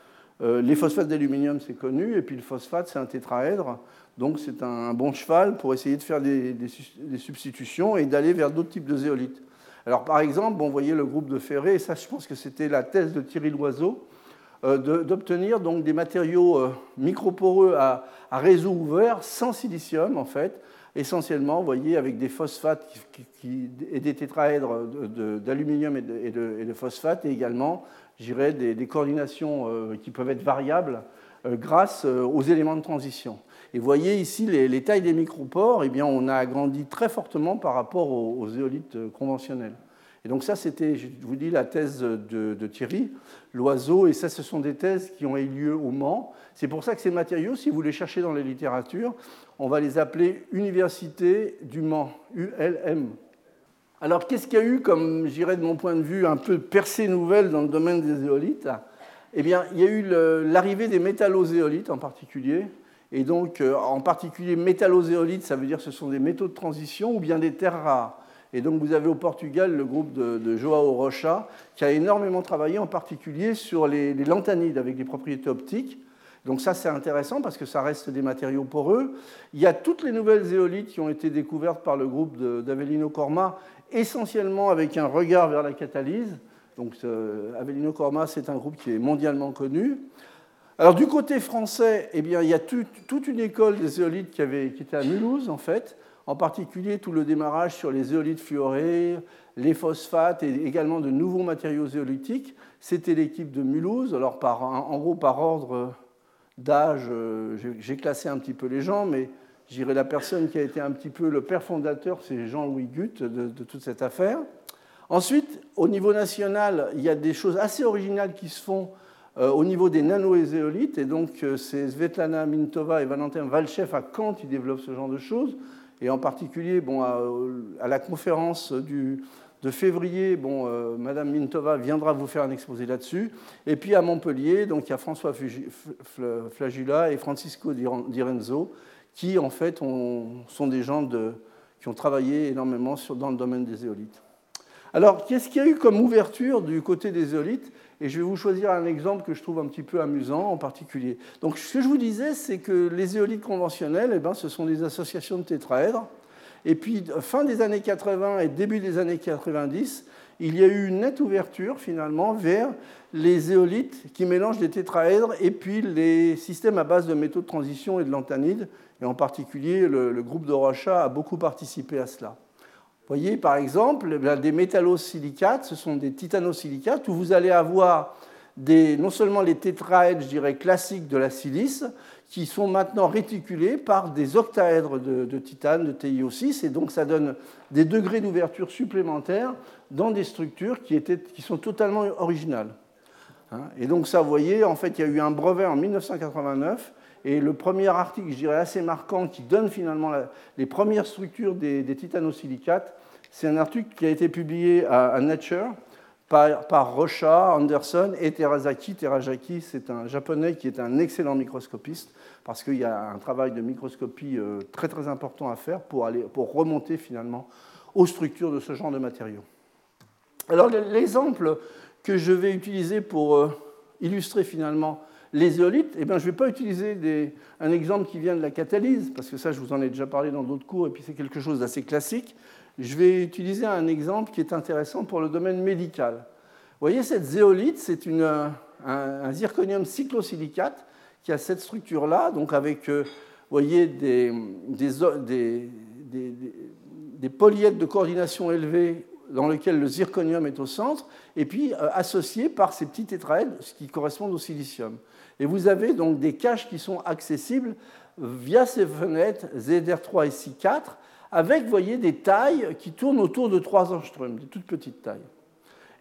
euh, les phosphates d'aluminium c'est connu, et puis le phosphate c'est un tétraèdre, donc c'est un bon cheval pour essayer de faire des, substitutions et d'aller vers d'autres types de zéolites. Alors par exemple, bon, vous voyez le groupe de Ferré, et ça je pense que c'était la thèse de Thierry Loiseau, euh, d'obtenir donc des matériaux microporeux à réseau ouvert sans silicium en fait, essentiellement, vous voyez, avec des phosphates et des tétraèdres d'aluminium et, de, phosphate, et également, j'irais, des, des, coordinations euh, qui peuvent être variables euh, grâce euh, aux éléments de transition. Et vous voyez ici les, tailles des micropores, eh bien, on a agrandi très fortement par rapport aux, aux éolites conventionnelles. Et donc ça, c'était, je vous dis, la thèse de, Thierry Loiseau, et ça, ce sont des thèses qui ont eu lieu au Mans. C'est pour ça que ces matériaux, si vous les cherchez dans les littératures, on va les appeler Université du Mans, ULM. Alors, qu'est-ce qu'il y a eu comme, j'irais de mon point de vue, un peu percée nouvelle dans le domaine des éolites? Eh bien, il y a eu l'arrivée des métallozéolites en particulier. Et donc, euh, en particulier, métallozéolites, ça veut dire que ce sont des métaux de transition ou bien des terres rares. Et donc vous avez au Portugal le groupe de, Joao Rocha qui a énormément travaillé en particulier sur les, lantanides avec des propriétés optiques. Donc ça c'est intéressant parce que ça reste des matériaux poreux. Il y a toutes les nouvelles éolites qui ont été découvertes par le groupe d'Avelino Corma, essentiellement avec un regard vers la catalyse. Donc Avelino Corma c'est un groupe qui est mondialement connu. Alors du côté français, eh bien, il y a toute une école des éolites qui, avait, qui était à Mulhouse en fait, en particulier tout le démarrage sur les éolites fluorées, les phosphates et également de nouveaux matériaux zéolitiques. C'était l'équipe de Mulhouse. Alors, en gros, par ordre d'âge, euh, j'ai classé un petit peu les gens, mais j'irai la personne qui a été un petit peu le père fondateur, c'est Jean-Louis Gutt de, de, toute cette affaire. Ensuite, au niveau national, il y a des choses assez originales qui se font euh, au niveau des nanoézéolites, et donc euh, c'est Svetlana Mintova et Valentin Valchev à Caen qui développent ce genre de choses et en particulier bon, à, la conférence du, de février, bon, euh, Madame Mintova viendra vous faire un exposé là-dessus. Et puis à Montpellier, donc il y a François Flagula et Francisco Di Renzo, qui en fait sont des gens qui ont travaillé énormément sur, dans le domaine des éolites. Alors, qu'est-ce qu'il y a eu comme ouverture du côté des éolites? Et je vais vous choisir un exemple que je trouve un petit peu amusant en particulier. Donc, ce que je vous disais, c'est que les éolites conventionnelles, eh ben, ce sont des associations de tétraèdres. Et puis, fin des années 80 et début des années 90, il y a eu une nette ouverture finalement vers les éolites qui mélangent des tétraèdres et puis les systèmes à base de métaux de transition et de lanthanide. Et en particulier, le, le groupe de Rocha a beaucoup participé à cela. Voyez, par exemple, eh des métallosilicates, ce sont des titanosilicates où vous allez avoir des, non seulement les tétraèdres, je dirais, classiques de la silice, qui sont maintenant réticulés par des octaèdres de, titane, de TiO6, et donc ça donne des degrés d'ouverture supplémentaires dans des structures qui, étaient, qui sont totalement originales. Hein. Et donc ça, vous voyez, en fait, il y a eu un brevet en 1989 et le premier article, je dirais assez marquant, qui donne finalement les premières structures des, titanosilicates, c'est un article qui a été publié à, Nature par, Rocha, Anderson et Terasaki. Terasaki, c'est un japonais qui est un excellent microscopiste parce qu'il y a un travail de microscopie euh, très très important à faire pour, aller, pour remonter finalement aux structures de ce genre de matériaux. Alors l'exemple que je vais utiliser pour euh, illustrer finalement les éolites, eh bien, je ne vais pas utiliser un exemple qui vient de la catalyse, parce que ça, je vous en ai déjà parlé dans d'autres cours, et puis c'est quelque chose d'assez classique. Je vais utiliser un exemple qui est intéressant pour le domaine médical. Vous voyez, cette zéolite, c'est un, zirconium cyclosilicate qui a cette structure-là, donc avec, euh, voyez, des, des, de coordination élevés dans lequel le zirconium est au centre, et puis euh, associé par ces petits tétraèdres qui correspondent au silicium. Et vous avez donc des caches qui sont accessibles via ces fenêtres ZR3 et C4, avec, vous voyez, des tailles qui tournent autour de 3 angstroms, des toutes petites tailles.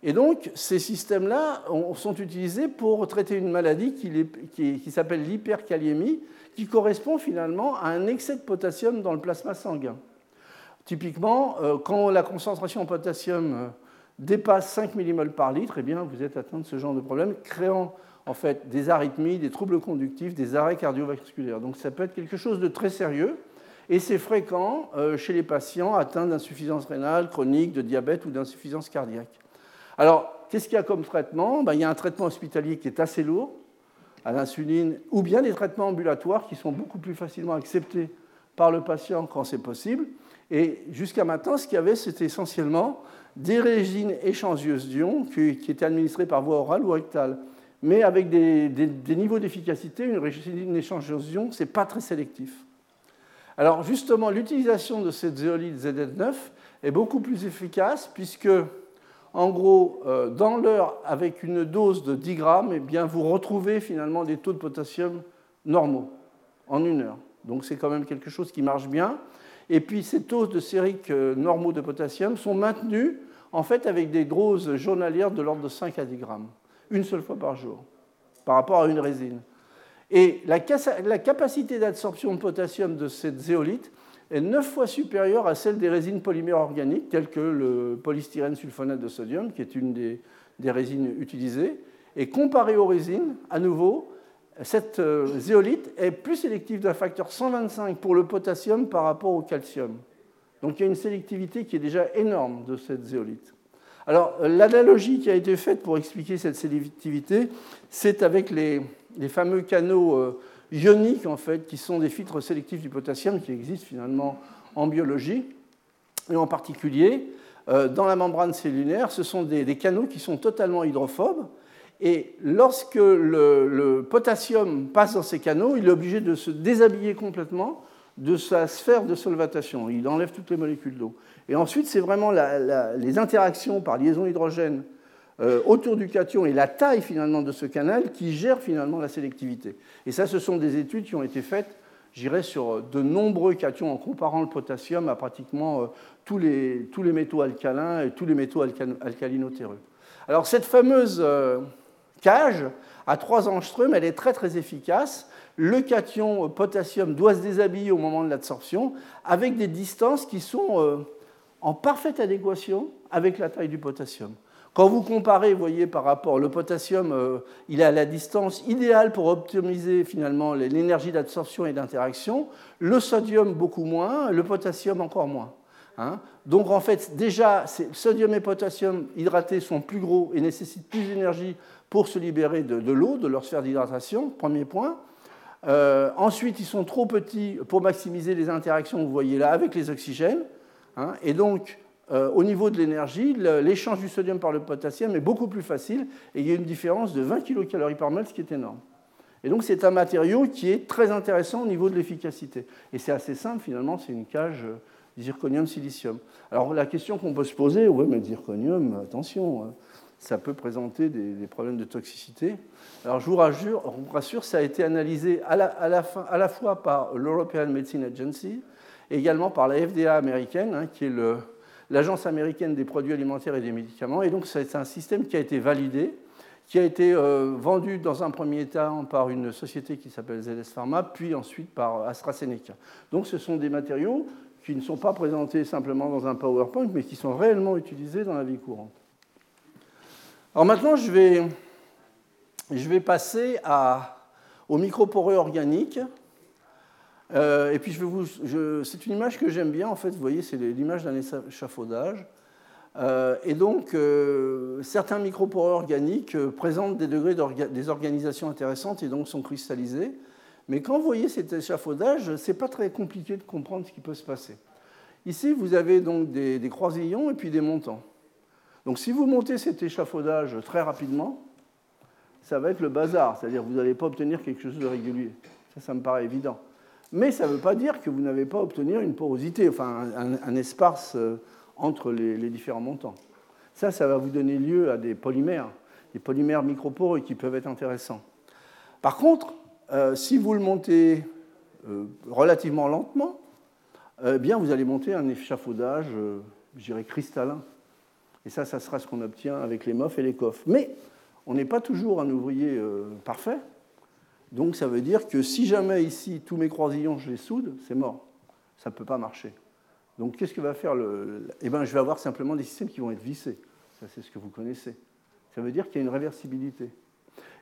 Et donc, ces systèmes-là sont utilisés pour traiter une maladie qui, s'appelle l'hyperkaliémie, qui correspond finalement à un excès de potassium dans le plasma sanguin. Typiquement, euh, quand la concentration en potassium euh, dépasse 5 mmol par litre, eh bien, vous êtes atteint de ce genre de problème, créant en fait des arythmies, des troubles conductifs, des arrêts cardiovasculaires. Donc ça peut être quelque chose de très sérieux et c'est fréquent euh, chez les patients atteints d'insuffisance rénale chronique, de diabète ou d'insuffisance cardiaque. Alors, qu'est-ce qu'il y a comme traitement? Ben, Il y a un traitement hospitalier qui est assez lourd, à l'insuline, ou bien des traitements ambulatoires qui sont beaucoup plus facilement acceptés par le patient quand c'est possible. Et jusqu'à maintenant, ce qu'il y avait, c'était essentiellement des résines échangeuses d'ions qui, étaient administrées par voie orale ou rectale. Mais avec des, niveaux d'efficacité, une résine échangeuse d'ions, ce n'est pas très sélectif. Alors justement, l'utilisation de cette zéolite ZN9 est beaucoup plus efficace puisque, en gros, euh, dans l'heure, avec une dose de 10 grammes, eh bien, vous retrouvez finalement des taux de potassium normaux en une heure. Donc c'est quand même quelque chose qui marche bien. Et puis ces taux de sérique euh, normaux de potassium sont maintenus en fait avec des doses journalières de l'ordre de 5 à 10 grammes, une seule fois par jour, par rapport à une résine. Et la, capacité d'absorption de potassium de cette zéolite est 9 fois supérieure à celle des résines polymères organiques, telles que le polystyrène sulfonate de sodium, qui est une des, résines utilisées. Et comparée aux résines, à nouveau, cette euh, zéolite est plus sélective d'un facteur 125 pour le potassium par rapport au calcium. Donc il y a une sélectivité qui est déjà énorme de cette zéolite. Alors l'analogie qui a été faite pour expliquer cette sélectivité, c'est avec les, fameux canaux euh, ioniques en fait, qui sont des filtres sélectifs du potassium qui existent finalement en biologie, et en particulier euh, dans la membrane cellulaire, ce sont des canaux qui sont totalement hydrophobes et lorsque le, potassium passe dans ces canaux, il est obligé de se déshabiller complètement de sa sphère de solvatation. Il enlève toutes les molécules d'eau. Et ensuite, c'est vraiment les interactions par liaison hydrogène euh, autour du cation et la taille finalement de ce canal qui gèrent finalement la sélectivité. Et ça, ce sont des études qui ont été faites, j'irais, sur de nombreux cations en comparant le potassium à pratiquement euh, tous, les, tous, les, métaux alcalins et tous les métaux alcalinotéreux. Alors cette fameuse euh, cage à 3 angstroms, elle est très très efficace. Le cation potassium doit se déshabiller au moment de l'absorption avec des distances qui sont euh, en parfaite adéquation avec la taille du potassium. Quand vous comparez, vous voyez, par rapport, le potassium, euh, il est à la distance idéale pour optimiser finalement l'énergie d'absorption et d'interaction, le sodium beaucoup moins, le potassium encore moins. Hein. Donc en fait, déjà, sodium et potassium hydratés sont plus gros et nécessitent plus d'énergie pour se libérer de, l'eau, de leur sphère d'hydratation, premier point. Euh, ensuite, ils sont trop petits pour maximiser les interactions, vous voyez là, avec les oxygènes. Hein. et donc, euh, au niveau de l'énergie, l'échange du sodium par le potassium est beaucoup plus facile et il y a une différence de 20 kcal par mètre, ce qui est énorme. Et donc, c'est un matériau qui est très intéressant au niveau de l'efficacité. Et c'est assez simple, finalement, c'est une cage euh, zirconium-silicium. Alors, la question qu'on peut se poser, oui, mais le zirconium, attention, hein ça peut présenter des, problèmes de toxicité. Alors je vous rassure, rassure ça a été analysé à la, à la fois par l'European Medicine Agency également par la FDA américaine, hein, qui est l'agence américaine des produits alimentaires et des médicaments. Et donc c'est un système qui a été validé, qui a été euh, vendu dans un premier temps par une société qui s'appelle ZS Pharma, puis ensuite par AstraZeneca. Donc ce sont des matériaux qui ne sont pas présentés simplement dans un PowerPoint, mais qui sont réellement utilisés dans la vie courante. Alors maintenant, je vais, je vais passer à, aux microporeux organiques. Euh, et puis, c'est une image que j'aime bien, en fait, vous voyez, c'est l'image d'un échafaudage. Euh, et donc, euh, certains microporeux organiques présentent des degrés des organisations intéressantes et donc sont cristallisés. Mais quand vous voyez cet échafaudage, ce n'est pas très compliqué de comprendre ce qui peut se passer. Ici, vous avez donc des, des croisillons et puis des montants. Donc si vous montez cet échafaudage très rapidement, ça va être le bazar, c'est-à-dire que vous n'allez pas obtenir quelque chose de régulier. Ça, ça me paraît évident. Mais ça ne veut pas dire que vous n'avez pas obtenir une porosité, enfin un, espace euh, entre les, différents montants. Ça, ça va vous donner lieu à des polymères, des polymères microporeux qui peuvent être intéressants. Par contre, euh, si vous le montez euh, relativement lentement, eh bien, vous allez monter un échafaudage, je dirais, cristallin. Et ça, ça sera ce qu'on obtient avec les MOF et les COF. Mais on n'est pas toujours un ouvrier parfait. Donc ça veut dire que si jamais ici, tous mes croisillons, je les soude, c'est mort. Ça ne peut pas marcher. Donc qu'est-ce que va faire le... Eh bien, je vais avoir simplement des systèmes qui vont être vissés. Ça, c'est ce que vous connaissez. Ça veut dire qu'il y a une réversibilité.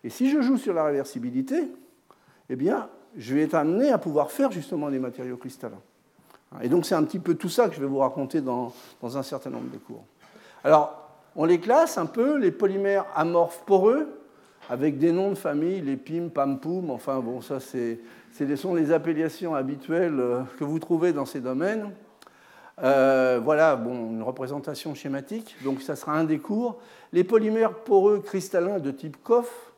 Et si je joue sur la réversibilité, eh bien, je vais être amené à pouvoir faire justement des matériaux cristallins. Et donc c'est un petit peu tout ça que je vais vous raconter dans, dans un certain nombre de cours. Alors, on les classe un peu, les polymères amorphes poreux, avec des noms de famille, les PIM, PAM, enfin bon, ça c'est, sont les appellations habituelles euh, que vous trouvez dans ces domaines. Euh, voilà, bon, une représentation schématique, donc ça sera un des cours. Les polymères poreux cristallins de type COF,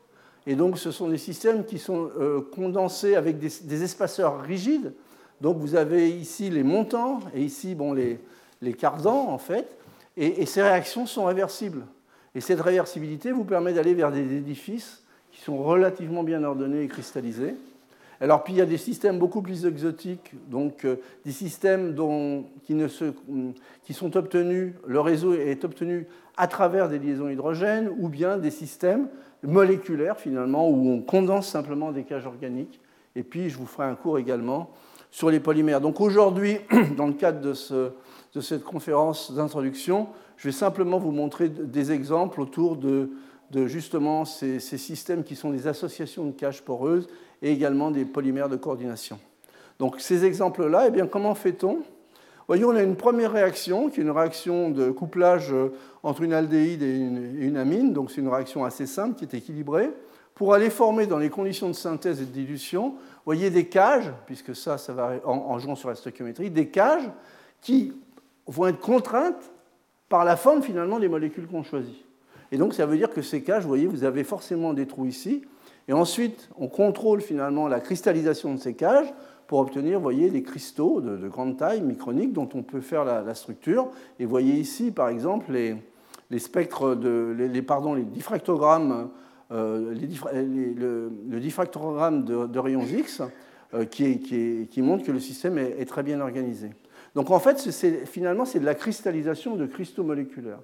et donc ce sont des systèmes qui sont euh, condensés avec des, espaceurs rigides. Donc vous avez ici les montants et ici bon, les, les cardans en fait. Et, ces réactions sont réversibles. Et cette réversibilité vous permet d'aller vers des édifices qui sont relativement bien ordonnés et cristallisés. Alors, puis il y a des systèmes beaucoup plus exotiques, donc euh, des systèmes qui, ne se, qui, sont obtenus, le réseau est obtenu à travers des liaisons hydrogènes, ou bien des systèmes moléculaires finalement, où on condense simplement des cages organiques. Et puis, je vous ferai un cours également sur les polymères. Donc aujourd'hui, (clears throat) dans le cadre de cette conférence d'introduction, je vais simplement vous montrer des exemples autour de, justement ces, systèmes qui sont des associations de caches poreuses et également des polymères de coordination. Donc ces exemples-là, eh bien, comment fait-on? Voyez, on a une première réaction qui est une réaction de couplage entre une aldéhyde et une, amine, donc c'est une réaction assez simple qui est équilibrée. Pour aller former dans les conditions de synthèse et de dilution, voyez des cages, puisque ça, ça va en, en jouant sur la stoichiométrie, des cages qui vont être contraintes par la forme finalement des molécules qu'on choisit. Et donc ça veut dire que ces cages, vous voyez, vous avez forcément des trous ici, et ensuite on contrôle finalement la cristallisation de ces cages pour obtenir, vous voyez, des cristaux de, grande taille, microniques, dont on peut faire la, structure. Et vous voyez ici, par exemple, les, les spectres, de, les, pardon, les diffractogrammes, euh, le, diffractogramme de, rayons X, euh, qui, qui, montre que le système est, est très bien organisé. Donc en fait, finalement, c'est de la cristallisation de cristaux moléculaires.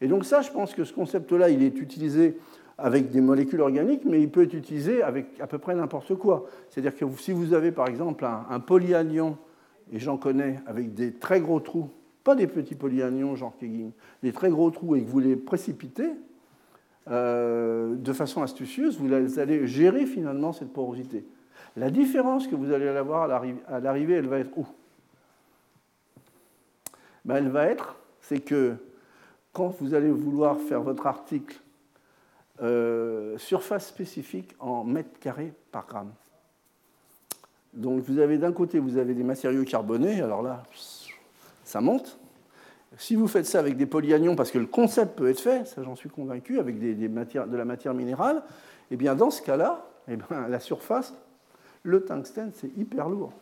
Et donc ça, je pense que ce concept-là, il est utilisé avec des molécules organiques, mais il peut être utilisé avec à peu près n'importe quoi. C'est-à-dire que si vous avez par exemple un, polyanion, et j'en connais, avec des très gros trous, pas des petits polyanions genre Kegging, des très gros trous, et que vous les précipitez, euh, de façon astucieuse, vous allez gérer finalement cette porosité. La différence que vous allez avoir à l'arrivée, elle va être où? Ben, elle va être, c'est que quand vous allez vouloir faire votre article euh, surface spécifique en mètres carrés par gramme. Donc vous avez d'un côté, vous avez des matériaux carbonés, alors là, ça monte. Si vous faites ça avec des polyanions, parce que le concept peut être fait, ça j'en suis convaincu, avec de la matière minérale, eh bien dans ce cas-là, eh bien, la surface, le tungstène, c'est hyper lourd.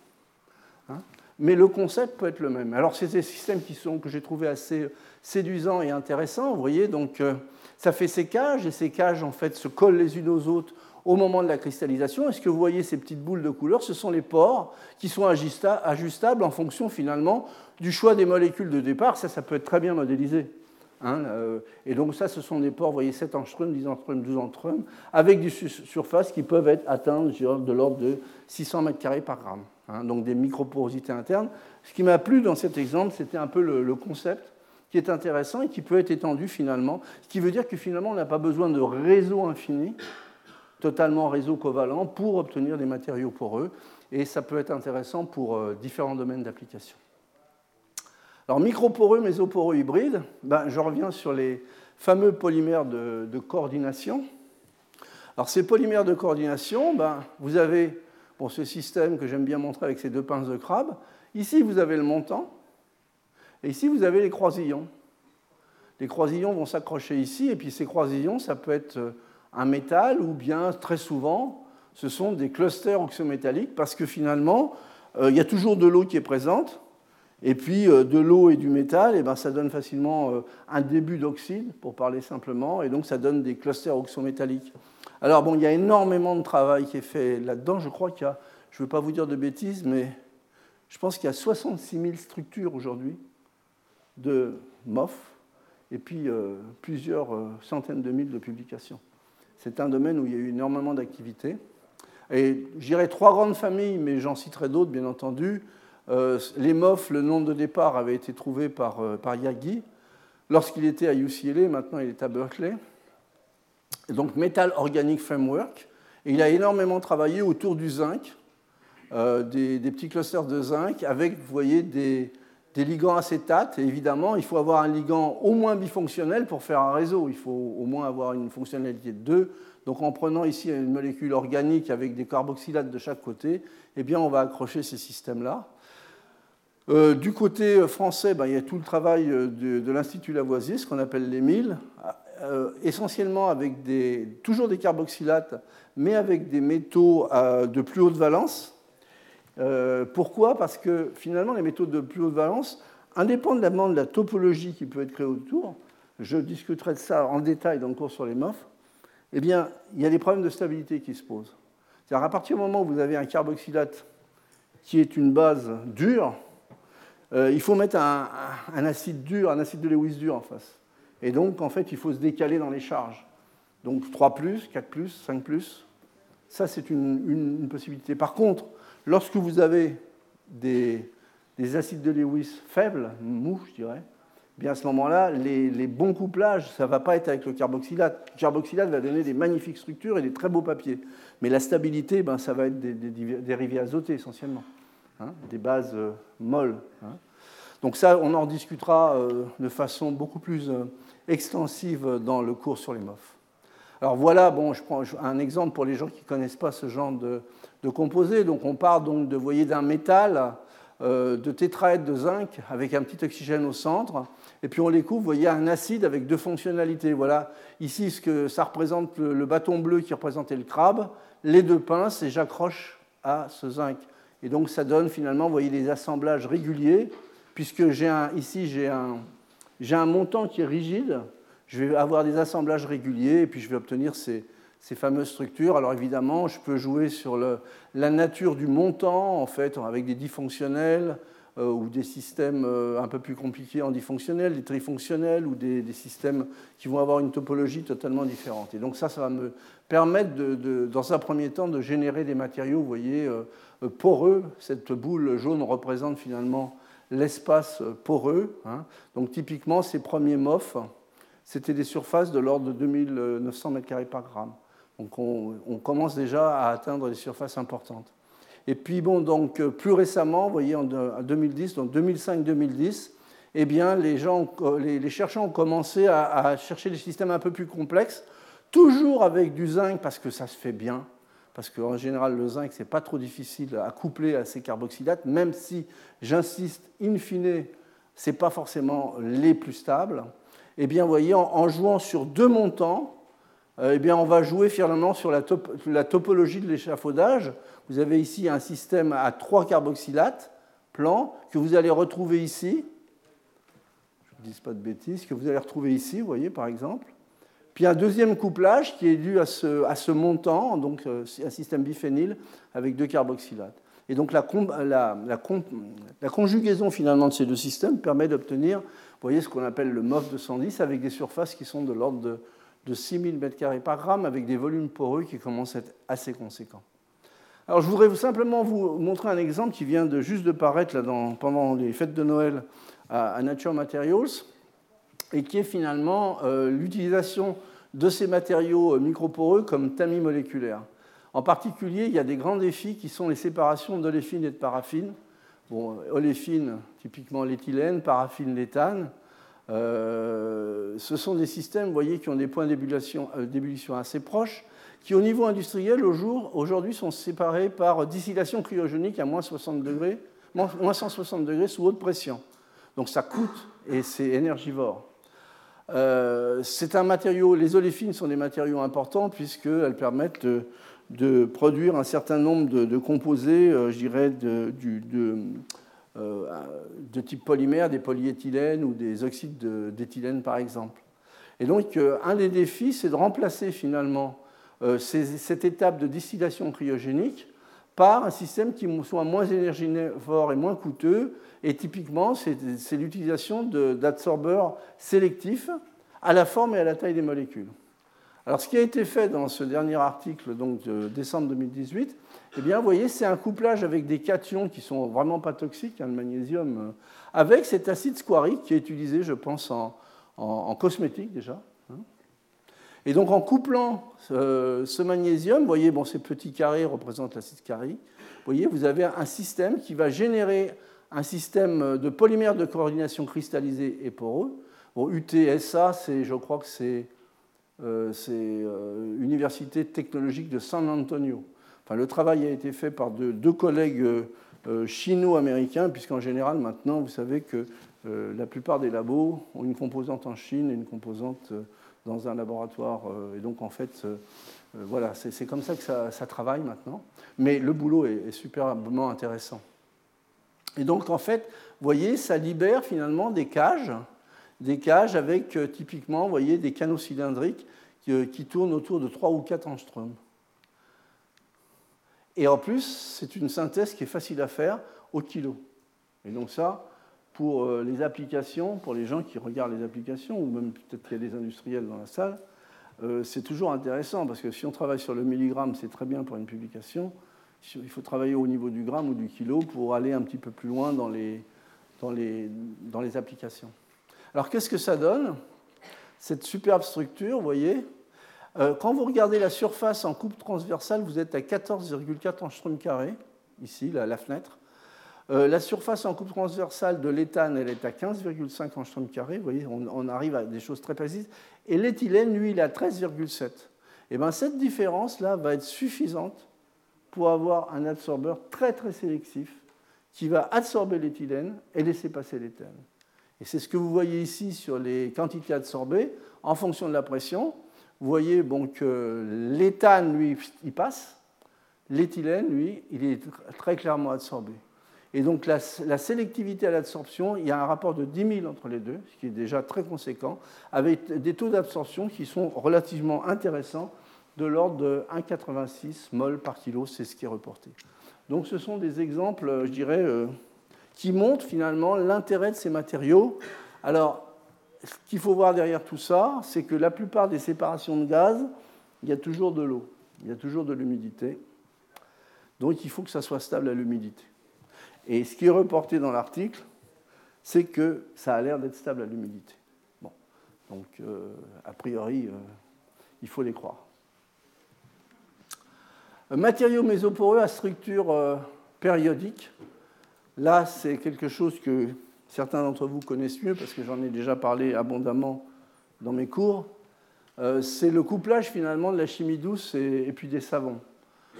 Hein mais le concept peut être le même. Alors, c'est des systèmes qui sont, que j'ai trouvé assez séduisants et intéressants. Vous voyez, donc, euh, ça fait ces cages, et ces cages, en fait, se collent les unes aux autres au moment de la cristallisation. Est-ce que vous voyez ces petites boules de couleur Ce sont les pores qui sont ajustables en fonction, finalement, du choix des molécules de départ. Ça, ça peut être très bien modélisé. Hein, euh, et donc ça, ce sont des pores, vous voyez, 7 angström, 10 angström, 12 angström, avec des surfaces qui peuvent être atteintes de l'ordre de 600 m2 par gramme. Hein, donc des microporosités internes. Ce qui m'a plu dans cet exemple, c'était un peu le, concept qui est intéressant et qui peut être étendu finalement, ce qui veut dire que finalement, on n'a pas besoin de réseau infini, totalement réseau covalent, pour obtenir des matériaux poreux, et ça peut être intéressant pour euh, différents domaines d'application. Alors, microporeux, mésoporeux, hybrides, ben, je reviens sur les fameux polymères de, coordination. Alors, ces polymères de coordination, ben, vous avez bon, ce système que j'aime bien montrer avec ces deux pinces de crabe. Ici, vous avez le montant, et ici, vous avez les croisillons. Les croisillons vont s'accrocher ici, et puis ces croisillons, ça peut être un métal, ou bien, très souvent, ce sont des clusters oxométalliques, parce que finalement, euh, il y a toujours de l'eau qui est présente, et puis euh, de l'eau et du métal, et ben, ça donne facilement euh, un début d'oxyde, pour parler simplement, et donc ça donne des clusters oxométalliques. Alors bon, il y a énormément de travail qui est fait là-dedans. Je crois qu'il y a, je ne veux pas vous dire de bêtises, mais je pense qu'il y a 66 000 structures aujourd'hui de MOF, et puis euh, plusieurs centaines de mille de publications. C'est un domaine où il y a eu énormément d'activités. Et j'irai trois grandes familles, mais j'en citerai d'autres, bien entendu. Euh, les MOF, le nom de départ avait été trouvé par, euh, par Yagi lorsqu'il était à UCLA, maintenant il est à Berkeley. donc Metal Organic Framework. Il a énormément travaillé autour du zinc, euh, des, petits clusters de zinc avec, voyez, des, ligands acétates. Évidemment, il faut avoir un ligand au moins bifonctionnel pour faire un réseau. Il faut au moins avoir une fonctionnalité de 2. Donc en prenant ici une molécule organique avec des carboxylates de chaque côté, eh bien, on va accrocher ces systèmes-là. Euh, du côté euh, français, ben, il y a tout le travail euh, de, l'Institut Lavoisier, ce qu'on appelle les milles, essentiellement avec toujours des carboxylates, mais avec des métaux de plus haute valence. pourquoi? Parce que finalement, les métaux de plus haute valence, indépendamment de la topologie qui peut être créée autour, je discuterai de ça en détail dans le cours sur les MOF, eh bien, il y a des problèmes de stabilité qui se posent. C'est-à-dire à partir du moment où vous avez un carboxylate qui est une base dure, euh, il faut mettre un, acide dur, un acide de Lewis dur en face. Et donc, en fait, il faut se décaler dans les charges. Donc 3, 4, 5, ça c'est une, possibilité. Par contre, lorsque vous avez des, acides de Lewis faibles, mous, je dirais, bien à ce moment-là, les, bons couplages, ça ne va pas être avec le carboxylate. Le carboxylate va donner des magnifiques structures et des très beaux papiers. Mais la stabilité, ben, ça va être des, dérivés azotés essentiellement. Hein, des bases euh, molles. Hein. Donc ça, on en discutera euh, de façon beaucoup plus euh, extensive dans le cours sur les MOF. Alors voilà, bon, je prends un exemple pour les gens qui ne connaissent pas ce genre de, de composé. Donc on part donc de, voyez, d'un métal, de tétraèdre de zinc avec un petit oxygène au centre, et puis on les coupe, vous voyez, un acide avec deux fonctionnalités. Voilà, ici ce que ça représente le, bâton bleu qui représentait le crabe, les deux pinces, et j'accroche à ce zinc. Et donc ça donne finalement, vous voyez, des assemblages réguliers, puisque un, ici j'ai un, un, montant qui est rigide, je vais avoir des assemblages réguliers, et puis je vais obtenir ces, ces fameuses structures. Alors évidemment, je peux jouer sur le, la nature du montant, en fait, avec des difonctionnels, euh, ou des systèmes euh, un peu plus compliqués en difonctionnels, des trifonctionnels, ou des, systèmes qui vont avoir une topologie totalement différente. Et donc ça, ça va me permettre, de, dans un premier temps, de générer des matériaux, vous voyez, euh, poreux. Cette boule jaune représente finalement l'espace poreux. Hein. Donc typiquement, ces premiers MOF, c'était des surfaces de l'ordre de 2900 m2 par gramme. Donc on, commence déjà à atteindre des surfaces importantes. Et puis bon, donc plus récemment, vous voyez, en 2010, donc 2005-2010, eh bien, les, gens, les, chercheurs ont commencé à, à, chercher des systèmes un peu plus complexes, toujours avec du zinc parce que ça se fait bien, parce qu'en général, le zinc, ce n'est pas trop difficile à coupler à ces carboxylates, même si, j'insiste, in fine, ce n'est pas forcément les plus stables. Eh bien, vous voyez, en, jouant sur deux montants, eh bien, on va jouer finalement sur la, topologie de l'échafaudage. Vous avez ici un système à trois carboxylates plan que vous allez retrouver ici. Je ne dis pas de bêtises, que vous allez retrouver ici, vous voyez, par exemple. Puis un deuxième couplage qui est dû à ce, à ce montant, donc euh, un système biphényl avec deux carboxylates. Et donc la, la, la, conjugaison finalement de ces deux systèmes permet d'obtenir, vous voyez, ce qu'on appelle le MOF 210 avec des surfaces qui sont de l'ordre de, de 6000 m2 par gramme avec des volumes poreux qui commencent à être assez conséquents. Alors je voudrais simplement vous montrer un exemple qui vient de, juste de paraître là, dans, pendant les fêtes de Noël à, Nature Materials et qui est finalement euh, l'utilisation de ces matériaux euh, microporeux comme tamis moléculaires. En particulier, il y a des grands défis qui sont les séparations d'oléfine et de paraffine. Bon, oléfine, typiquement l'éthylène, paraffine, l'éthane. Euh, ce sont des systèmes, vous voyez, qui ont des points d'ébullition assez proches, qui au niveau industriel, au jour, aujourd'hui, sont séparés par distillation cryogénique à moins, 60 degrés, moins 160 degrés sous haute pression. Donc ça coûte et c'est énergivore. Euh, c'est un matériau, les oléfines sont des matériaux importants puisqu'elles permettent de, produire un certain nombre de, composés, euh, je dirais, de, euh, de, type polymère, des polyéthylènes ou des oxydes d'éthylène par exemple. Et donc un des défis, c'est de remplacer finalement cette étape de distillation cryogénique par un système qui soit moins énergivore et moins coûteux. Et typiquement, c'est l'utilisation d'absorbeurs sélectifs à la forme et à la taille des molécules. Alors, ce qui a été fait dans ce dernier article donc, de décembre 2018, eh bien, vous voyez, c'est un couplage avec des cations qui sont vraiment pas toxiques, hein, le magnésium, euh, avec cet acide squarique qui est utilisé, je pense, en cosmétique déjà. Et donc en couplant ce, magnésium, vous voyez, bon, ces petits carrés représentent l'acide carique, vous voyez, vous avez un système qui va générer un système de polymères de coordination cristallisés et poreux. Bon, UTSA, je crois que c'est euh, euh, Université technologique de San Antonio. Enfin, le travail a été fait par deux, collègues euh, chino-américains, puisqu'en général, maintenant, vous savez que la plupart des labos ont une composante en Chine et une composante dans un laboratoire. Et donc, en fait, voilà, c'est comme ça que ça, travaille maintenant. Mais le boulot est, superbement intéressant. Et donc, en fait, vous voyez, ça libère finalement des cages, des cages avec typiquement, vous voyez, des canaux cylindriques qui, tournent autour de 3 ou 4 angstroms. Et en plus, c'est une synthèse qui est facile à faire au kilo. Et donc ça, pour euh, les applications, pour les gens qui regardent les applications, ou même peut-être qu'il y a des industriels dans la salle, euh, c'est toujours intéressant, parce que si on travaille sur le milligramme, c'est très bien pour une publication. Il faut travailler au niveau du gramme ou du kilo pour aller un petit peu plus loin dans les, dans les, dans les applications. Alors qu'est-ce que ça donne Cette superbe structure, vous voyez, euh, quand vous regardez la surface en coupe transversale, vous êtes à 14,4 angstrom carré, ici, la fenêtre. Euh, la surface en coupe transversale de l'éthane, elle est à 15,5 angstrom carré. Vous voyez, on, arrive à des choses très précises. Et l'éthylène, lui, il est à 13,7. Et bien, cette différence-là va être suffisante pour avoir un absorbeur très, très sélectif qui va absorber l'éthylène et laisser passer l'éthane. Et c'est ce que vous voyez ici sur les quantités absorbées en fonction de la pression. Vous voyez bon, que l'éthane, lui, il passe. L'éthylène, lui, il est très clairement absorbé. Et donc la, sélectivité à l'absorption, il y a un rapport de 10 000 entre les deux, ce qui est déjà très conséquent, avec des taux d'absorption qui sont relativement intéressants, de l'ordre de 1,86 mol par kilo, c'est ce qui est reporté. Donc ce sont des exemples, je dirais, euh, qui montrent finalement l'intérêt de ces matériaux. Alors, ce qu'il faut voir derrière tout ça, c'est que la plupart des séparations de gaz, il y a toujours de l'eau, il y a toujours de l'humidité. Donc il faut que ça soit stable à l'humidité. Et ce qui est reporté dans l'article, c'est que ça a l'air d'être stable à l'humidité. Bon. Donc, euh, a priori, euh, il faut les croire. Un matériau mésoporeux à structure euh, périodique. Là, c'est quelque chose que certains d'entre vous connaissent mieux parce que j'en ai déjà parlé abondamment dans mes cours. c'est le couplage finalement de la chimie douce et, puis des savons.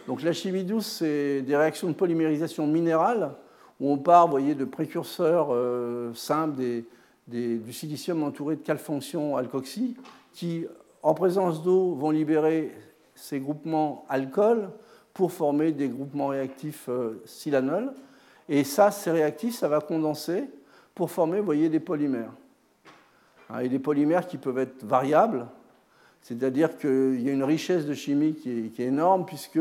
Donc la chimie douce, c'est des réactions de polymérisation minérale où on part voyez, de précurseurs euh, simples du silicium entouré de calfonction alkoxy, qui, en présence d'eau, vont libérer ces groupements alcool pour former des groupements réactifs euh, silanol. Et ça, ces réactifs, ça va condenser pour former voyez, des polymères. Hein, et des polymères qui peuvent être variables. C'est-à-dire qu'il y a une richesse de chimie qui est, énorme, puisque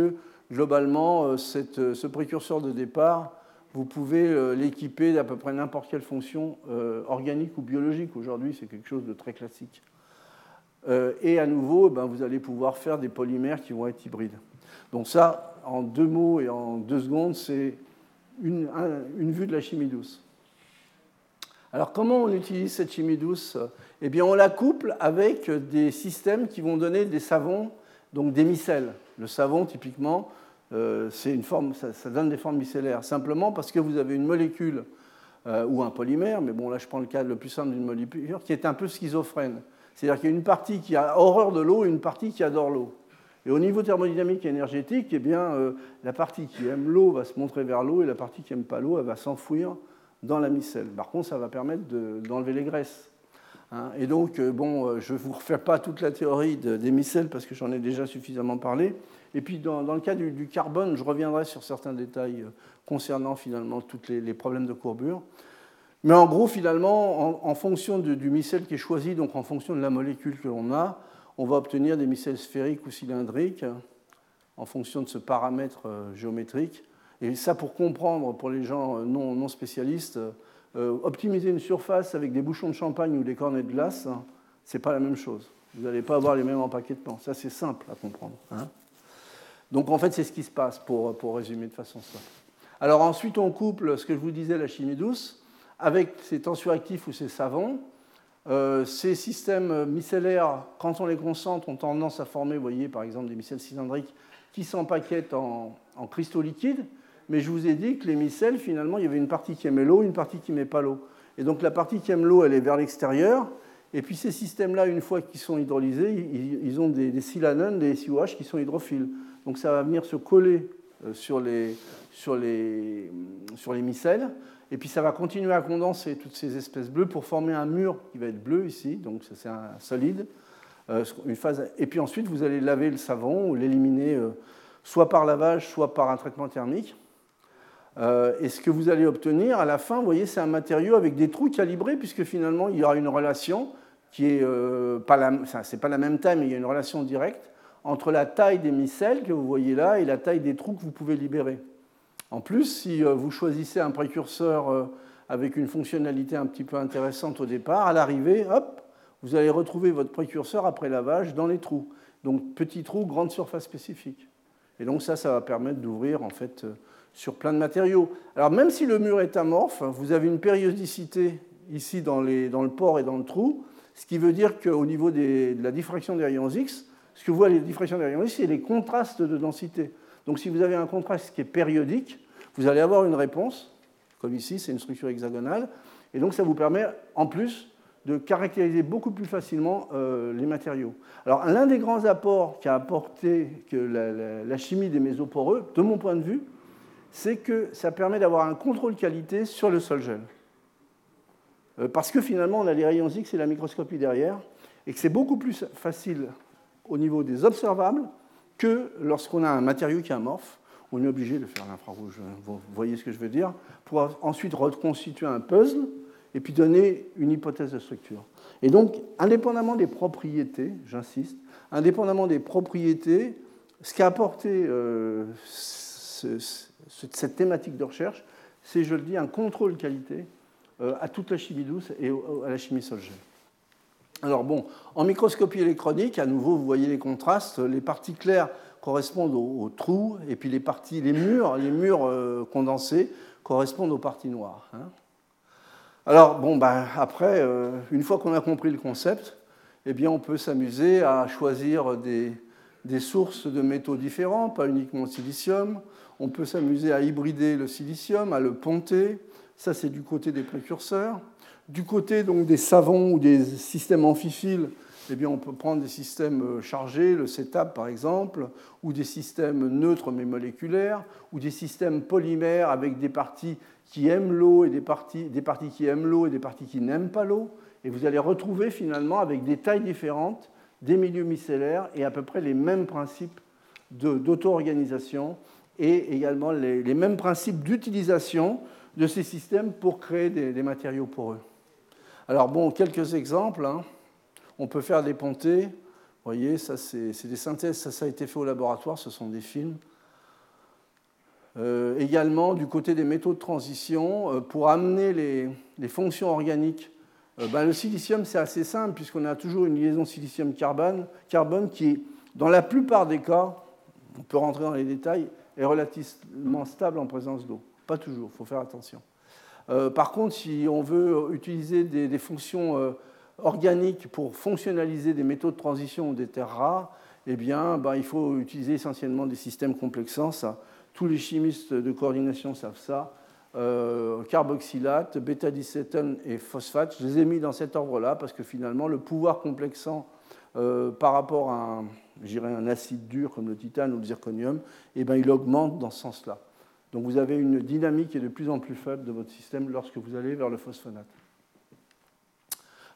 globalement, euh, cette, ce précurseur de départ, vous pouvez l'équiper d'à peu près n'importe quelle fonction organique ou biologique. Aujourd'hui, c'est quelque chose de très classique. Et à nouveau, ben, vous allez pouvoir faire des polymères qui vont être hybrides. Donc ça, en deux mots et en deux secondes, c'est une, vue de la chimie douce. Alors comment on utilise cette chimie douce? Eh bien on la couple avec des systèmes qui vont donner des savons, donc des micelles. Le savon typiquement, euh, une forme, ça, donne des formes micellaires, simplement parce que vous avez une molécule euh, ou un polymère, mais bon là je prends le cas le plus simple d'une molécule, qui est un peu schizophrène. C'est-à-dire qu'il y a une partie qui a horreur de l'eau et une partie qui adore l'eau. Et au niveau thermodynamique et énergétique, eh bien, euh, la partie qui aime l'eau va se montrer vers l'eau et la partie qui n'aime pas l'eau, elle va s'enfouir dans la micelle. Par contre, ça va permettre d'enlever les graisses. Hein. et donc, euh, bon, euh, je ne vous refais pas toute la théorie des micelles parce que j'en ai déjà suffisamment parlé. Et puis, dans, le cas du, carbone, je reviendrai sur certains détails concernant finalement tous les, problèmes de courbure. Mais en gros, finalement, en, fonction du, micelle qui est choisi, donc en fonction de la molécule que l'on a, on va obtenir des micelles sphériques ou cylindriques en fonction de ce paramètre euh, géométrique. Et ça, pour comprendre, pour les gens euh, non, spécialistes, euh, optimiser une surface avec des bouchons de champagne ou des cornets de glace, hein, ce n'est pas la même chose. Vous n'allez pas avoir les mêmes empaquetements. Ça, c'est simple à comprendre. Hein. Donc, en fait, c'est ce qui se passe, pour, pour résumer de façon simple. Alors, ensuite, on couple ce que je vous disais, la chimie douce, avec ces tensioactifs ou ces savons. Euh, ces systèmes micellaires, quand on les concentre, ont tendance à former, vous voyez, par exemple, des micelles cylindriques qui s'empaquettent en, en cristaux liquides. Mais je vous ai dit que les micelles, finalement, il y avait une partie qui aimait l'eau, une partie qui n'aimait pas l'eau. Et donc la partie qui aime l'eau, elle est vers l'extérieur. Et puis ces systèmes-là, une fois qu'ils sont hydrolysés, ils ont des, des silanones, des SiOH qui sont hydrophiles. Donc ça va venir se coller sur les, sur les, sur les micelles. Et puis ça va continuer à condenser toutes ces espèces bleues pour former un mur qui va être bleu ici, donc c'est un solide. Euh, une phase... Et puis ensuite, vous allez laver le savon ou l'éliminer euh, soit par lavage, soit par un traitement thermique. Euh, et ce que vous allez obtenir à la fin, vous voyez, c'est un matériau avec des trous calibrés, puisque finalement, il y aura une relation qui est pas la, c'est pas la même taille, mais il y a une relation directe entre la taille des micelles que vous voyez là et la taille des trous que vous pouvez libérer. En plus, si euh, vous choisissez un précurseur euh, avec une fonctionnalité un petit peu intéressante au départ, à l'arrivée, hop, vous allez retrouver votre précurseur après lavage dans les trous. Donc petit trou, grande surface spécifique. Et donc ça, ça va permettre d'ouvrir en fait euh, sur plein de matériaux. Alors même si le mur est amorphe, vous avez une périodicité ici dans, le port et dans le trou, ce qui veut dire qu'au niveau de la diffraction des rayons X, ce que voyez les diffractions X, c'est les contrastes de densité. Donc si vous avez un contraste qui est périodique, vous allez avoir une réponse, comme ici, c'est une structure hexagonale, et donc ça vous permet en plus de caractériser beaucoup plus facilement euh, les matériaux. Alors l'un des grands apports qu'a apporté que la, chimie des mésoporeux, de mon point de vue, c'est que ça permet d'avoir un contrôle qualité sur le sol gel. Euh, parce que finalement, on a les rayons X et la microscopie derrière, et que c'est beaucoup plus facile au niveau des observables que lorsqu'on a un matériau qui est amorphe on est obligé de faire l'infrarouge, vous voyez ce que je veux dire, pour ensuite reconstituer un puzzle et puis donner une hypothèse de structure. Et donc, indépendamment des propriétés, j'insiste, indépendamment des propriétés, ce qu'a apporté euh, cette thématique de recherche, c'est, je le dis, un contrôle qualité euh, à toute la chimie douce et à la chimie solgée. Alors bon, en microscopie électronique, à nouveau, vous voyez les contrastes, les parties claires correspondent aux, trous, et puis les parties, les murs, les murs euh, condensés correspondent aux parties noires. Hein. Alors, bon, ben, après, euh, une fois qu'on a compris le concept, eh bien, on peut s'amuser à choisir des, des, sources de métaux différents, pas uniquement le silicium. On peut s'amuser à hybrider le silicium, à le ponter. Ça, c'est du côté des précurseurs. Du côté des savons ou des systèmes amphiphiles, eh on peut prendre des systèmes euh, chargés, le CETAP par exemple, ou des systèmes neutres mais moléculaires, ou des systèmes polymères avec des parties qui aiment l'eau et des parties, des parties qui aiment l'eau et des parties qui n'aiment pas l'eau. Et vous allez retrouver finalement avec des tailles différentes des milieux micellaires et à peu près les mêmes principes d'auto-organisation et également les, mêmes principes d'utilisation de ces systèmes pour créer des, des matériaux poreux. Alors bon, quelques exemples. Hein on peut faire des pontées voyez, ça c'est des synthèses, ça, ça a été fait au laboratoire, ce sont des films. Euh, également, du côté des métaux de transition, euh, pour amener les, fonctions organiques, euh, ben, le silicium, c'est assez simple, puisqu'on a toujours une liaison silicium-carbone carbone qui, dans la plupart des cas, on peut rentrer dans les détails, est relativement stable en présence d'eau. Pas toujours, il faut faire attention. Par contre, si on veut utiliser des, fonctions organiques pour fonctionnaliser des métaux de transition ou des terres rares, eh bien, ben, il faut utiliser essentiellement des systèmes complexants. Ça, tous les chimistes de coordination savent ça. Euh, carboxylate, bêta-dicétone et phosphate. Je les ai mis dans cet ordre-là parce que finalement, le pouvoir complexant euh, par rapport à un, un acide dur comme le titane ou le zirconium, eh ben, il augmente dans ce sens-là. Donc vous avez une dynamique qui est de plus en plus faible de votre système lorsque vous allez vers le phosphonate.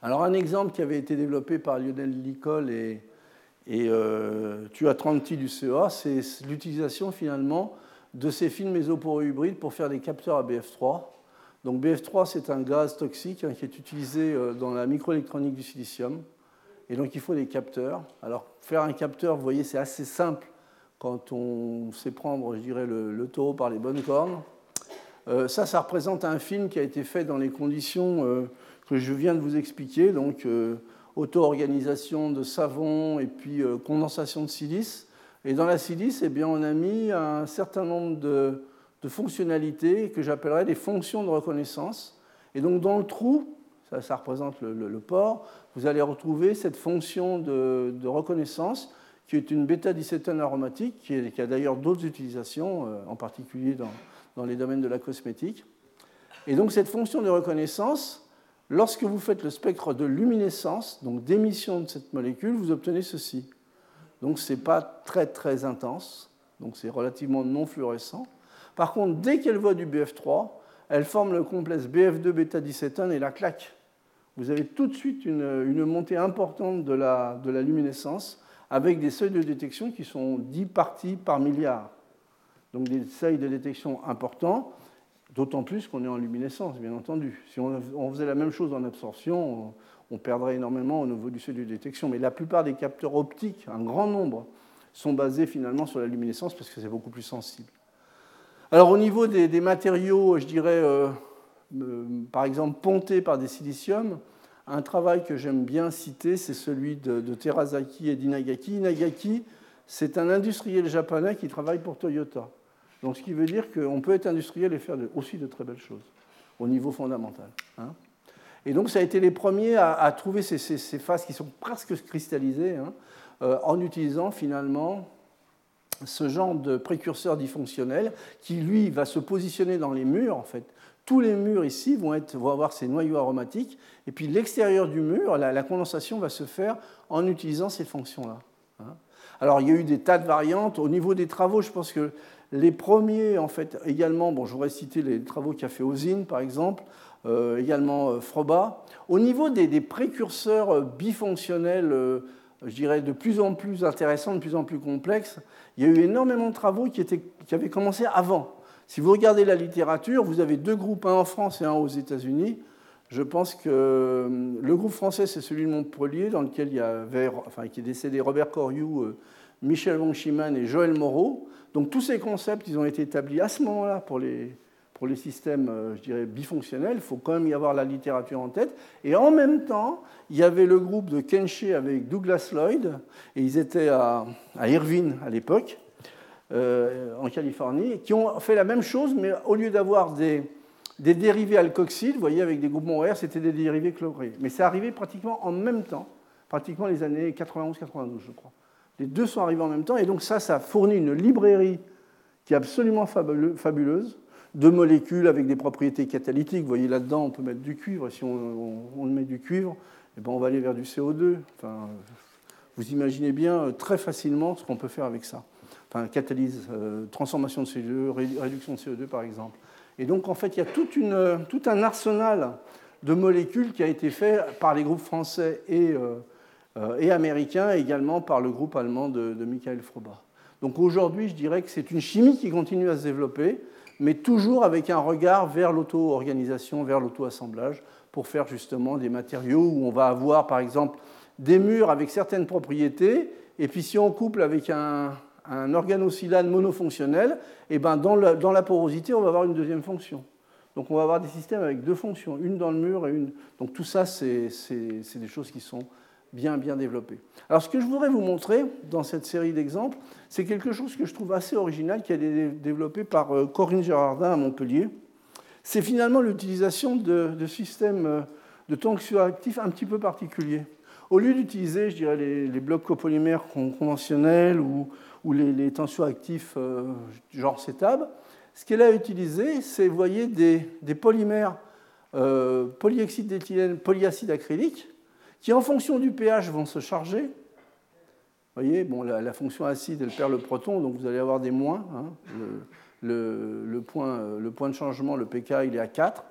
Alors un exemple qui avait été développé par Lionel Licol et, et euh, Tranti du CEA, c'est l'utilisation finalement de ces fils mésoporeux hybrides pour faire des capteurs à BF3. Donc BF3, c'est un gaz toxique hein, qui est utilisé euh, dans la microélectronique du silicium. Et donc il faut des capteurs. Alors faire un capteur, vous voyez, c'est assez simple quand on sait prendre, je dirais, le, taureau par les bonnes cornes. Euh, ça, ça représente un film qui a été fait dans les conditions euh, que je viens de vous expliquer, donc auto-organisation de savon et puis condensation de silice. Et dans la silice, eh bien, on a mis un certain nombre de, fonctionnalités que j'appellerais des fonctions de reconnaissance. Et donc dans le trou, ça, représente le, port, vous allez retrouver cette fonction de, reconnaissance qui est une bêta-dicétone aromatique, qui, a d'ailleurs d'autres utilisations, euh, en particulier dans, les domaines de la cosmétique. Et donc cette fonction de reconnaissance, lorsque vous faites le spectre de luminescence, donc d'émission de cette molécule, vous obtenez ceci. Donc ce n'est pas très très intense, donc c'est relativement non fluorescent. Par contre, dès qu'elle voit du BF3, elle forme le complexe BF2 bêta-17 et la claque. Vous avez tout de suite une, montée importante de la, de la, luminescence avec des seuils de détection qui sont 10 parties par milliard. Donc des seuils de détection importants, d'autant plus qu'on est en luminescence, bien entendu. Si on, faisait la même chose en absorption, on perdrait énormément au niveau du seuil de détection. Mais la plupart des capteurs optiques, un grand nombre, sont basés finalement sur la luminescence parce que c'est beaucoup plus sensible. Alors au niveau des, matériaux, je dirais, euh, euh, par exemple, pontés par des siliciums, un travail que j'aime bien citer, c'est celui de, de Terasaki et d'Inagaki. Inagaki, c'est un industriel japonais qui travaille pour Toyota. Donc ce qui veut dire qu'on peut être industriel et faire aussi de très belles choses au niveau fondamental. Hein. Et donc, ça a été les premiers à, trouver ces, phases qui sont presque cristallisées hein, euh, en utilisant finalement ce genre de précurseur dysfonctionnel qui, lui, va se positionner dans les murs, en fait. Tous les murs ici vont, avoir ces noyaux aromatiques, et puis l'extérieur du mur, la, condensation va se faire en utilisant ces fonctions-là. Hein. Alors, il y a eu des tas de variantes. Au niveau des travaux, je pense que les premiers, en fait, également, bon, je voudrais citer les travaux qu'a fait Ozine, par exemple, euh, également euh, Froba. Au niveau des, précurseurs euh, bifonctionnels, je dirais de plus en plus intéressants, de plus en plus complexes, il y a eu énormément de travaux qui, avaient commencé avant. Si vous regardez la littérature, vous avez deux groupes, un en France et un aux États-Unis. Je pense que le groupe français, c'est celui de Montpellier, dans lequel il y avait, enfin, qui est décédé Robert Coriou, Michel von Schimann et Joël Moreau. Donc tous ces concepts, ils ont été établis à ce moment-là pour les, pour les systèmes, euh, je dirais, bifonctionnels, il faut quand même y avoir la littérature en tête. Et en même temps, il y avait le groupe de Kenshi avec Douglas Lloyd, et ils étaient à, Irvine à l'époque, euh, en Californie, qui ont fait la même chose, mais au lieu d'avoir des, des, dérivés alkoxyles, vous voyez, avec des groupes R, c'était des dérivés chlorés. Mais c'est arrivé pratiquement en même temps, pratiquement les années 91-92, je crois. Les deux sont arrivés en même temps, et donc ça, ça fournit une librairie qui est absolument fabuleuse deux molécules avec des propriétés catalytiques. Vous voyez là-dedans, on peut mettre du cuivre. Si on, met du cuivre, eh ben, on va aller vers du CO2. Enfin, vous imaginez bien euh, très facilement ce qu'on peut faire avec ça. Enfin, catalyse, euh, transformation de CO2, réduction de CO2 par exemple. Et donc en fait, il y a euh, tout un arsenal de molécules qui a été fait par les groupes français et, et américains, et également par le groupe allemand de, de Michael Froba. Donc aujourd'hui, je dirais que c'est une chimie qui continue à se développer mais toujours avec un regard vers l'auto-organisation, vers l'auto-assemblage, pour faire justement des matériaux où on va avoir, par exemple, des murs avec certaines propriétés, et puis si on couple avec un, un organosilane monofonctionnel, et eh ben dans, la porosité, on va avoir une deuxième fonction. Donc on va avoir des systèmes avec deux fonctions, une dans le mur et une. Donc tout ça, c'est des choses qui sont bien, bien développées. Alors ce que je voudrais vous montrer dans cette série d'exemples, c'est quelque chose que je trouve assez original qui a été développé par euh, Corinne Gérardin à Montpellier. C'est finalement l'utilisation de, systèmes euh, de tensioactifs un petit peu particuliers. Au lieu d'utiliser, je dirais, les, blocs copolymères conventionnels ou, ou les, les, tensioactifs euh, genre CETAB, ce qu'elle a utilisé, c'est, voyez, des, polymères euh, polyoxyde d'éthylène, polyacide acrylique, qui en fonction du pH vont se charger. Voyez, bon, la, fonction acide, elle perd le proton, donc vous allez avoir des moins. Hein. Le, le, point, le point de changement, le pK, il est à 4.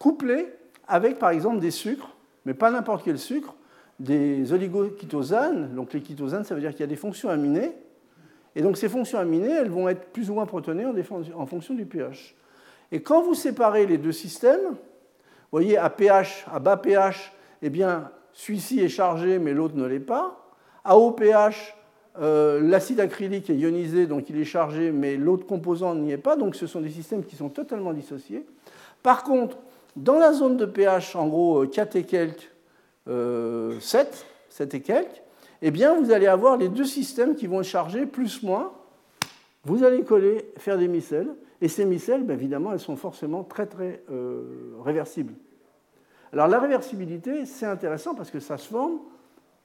Couplé avec, par exemple, des sucres, mais pas n'importe quel sucre, des oligochitosanes. Donc les chitosanes, ça veut dire qu'il y a des fonctions aminées. Et donc ces fonctions aminées, elles vont être plus ou moins protonées en fonction du pH. Et quand vous séparez les deux systèmes, vous voyez, à pH, à bas pH, eh bien, celui-ci est chargé, mais l'autre ne l'est pas. À haut pH, euh, l'acide acrylique est ionisé, donc il est chargé, mais l'autre composant n'y est pas. Donc ce sont des systèmes qui sont totalement dissociés. Par contre, dans la zone de pH, en gros 4 et quelques, 7, euh, 7 et quelques, eh bien, vous allez avoir les deux systèmes qui vont charger plus moins. Vous allez coller, faire des micelles, et ces micelles, ben, évidemment, elles sont forcément très, très euh, réversibles. Alors, la réversibilité, c'est intéressant parce que ça se forme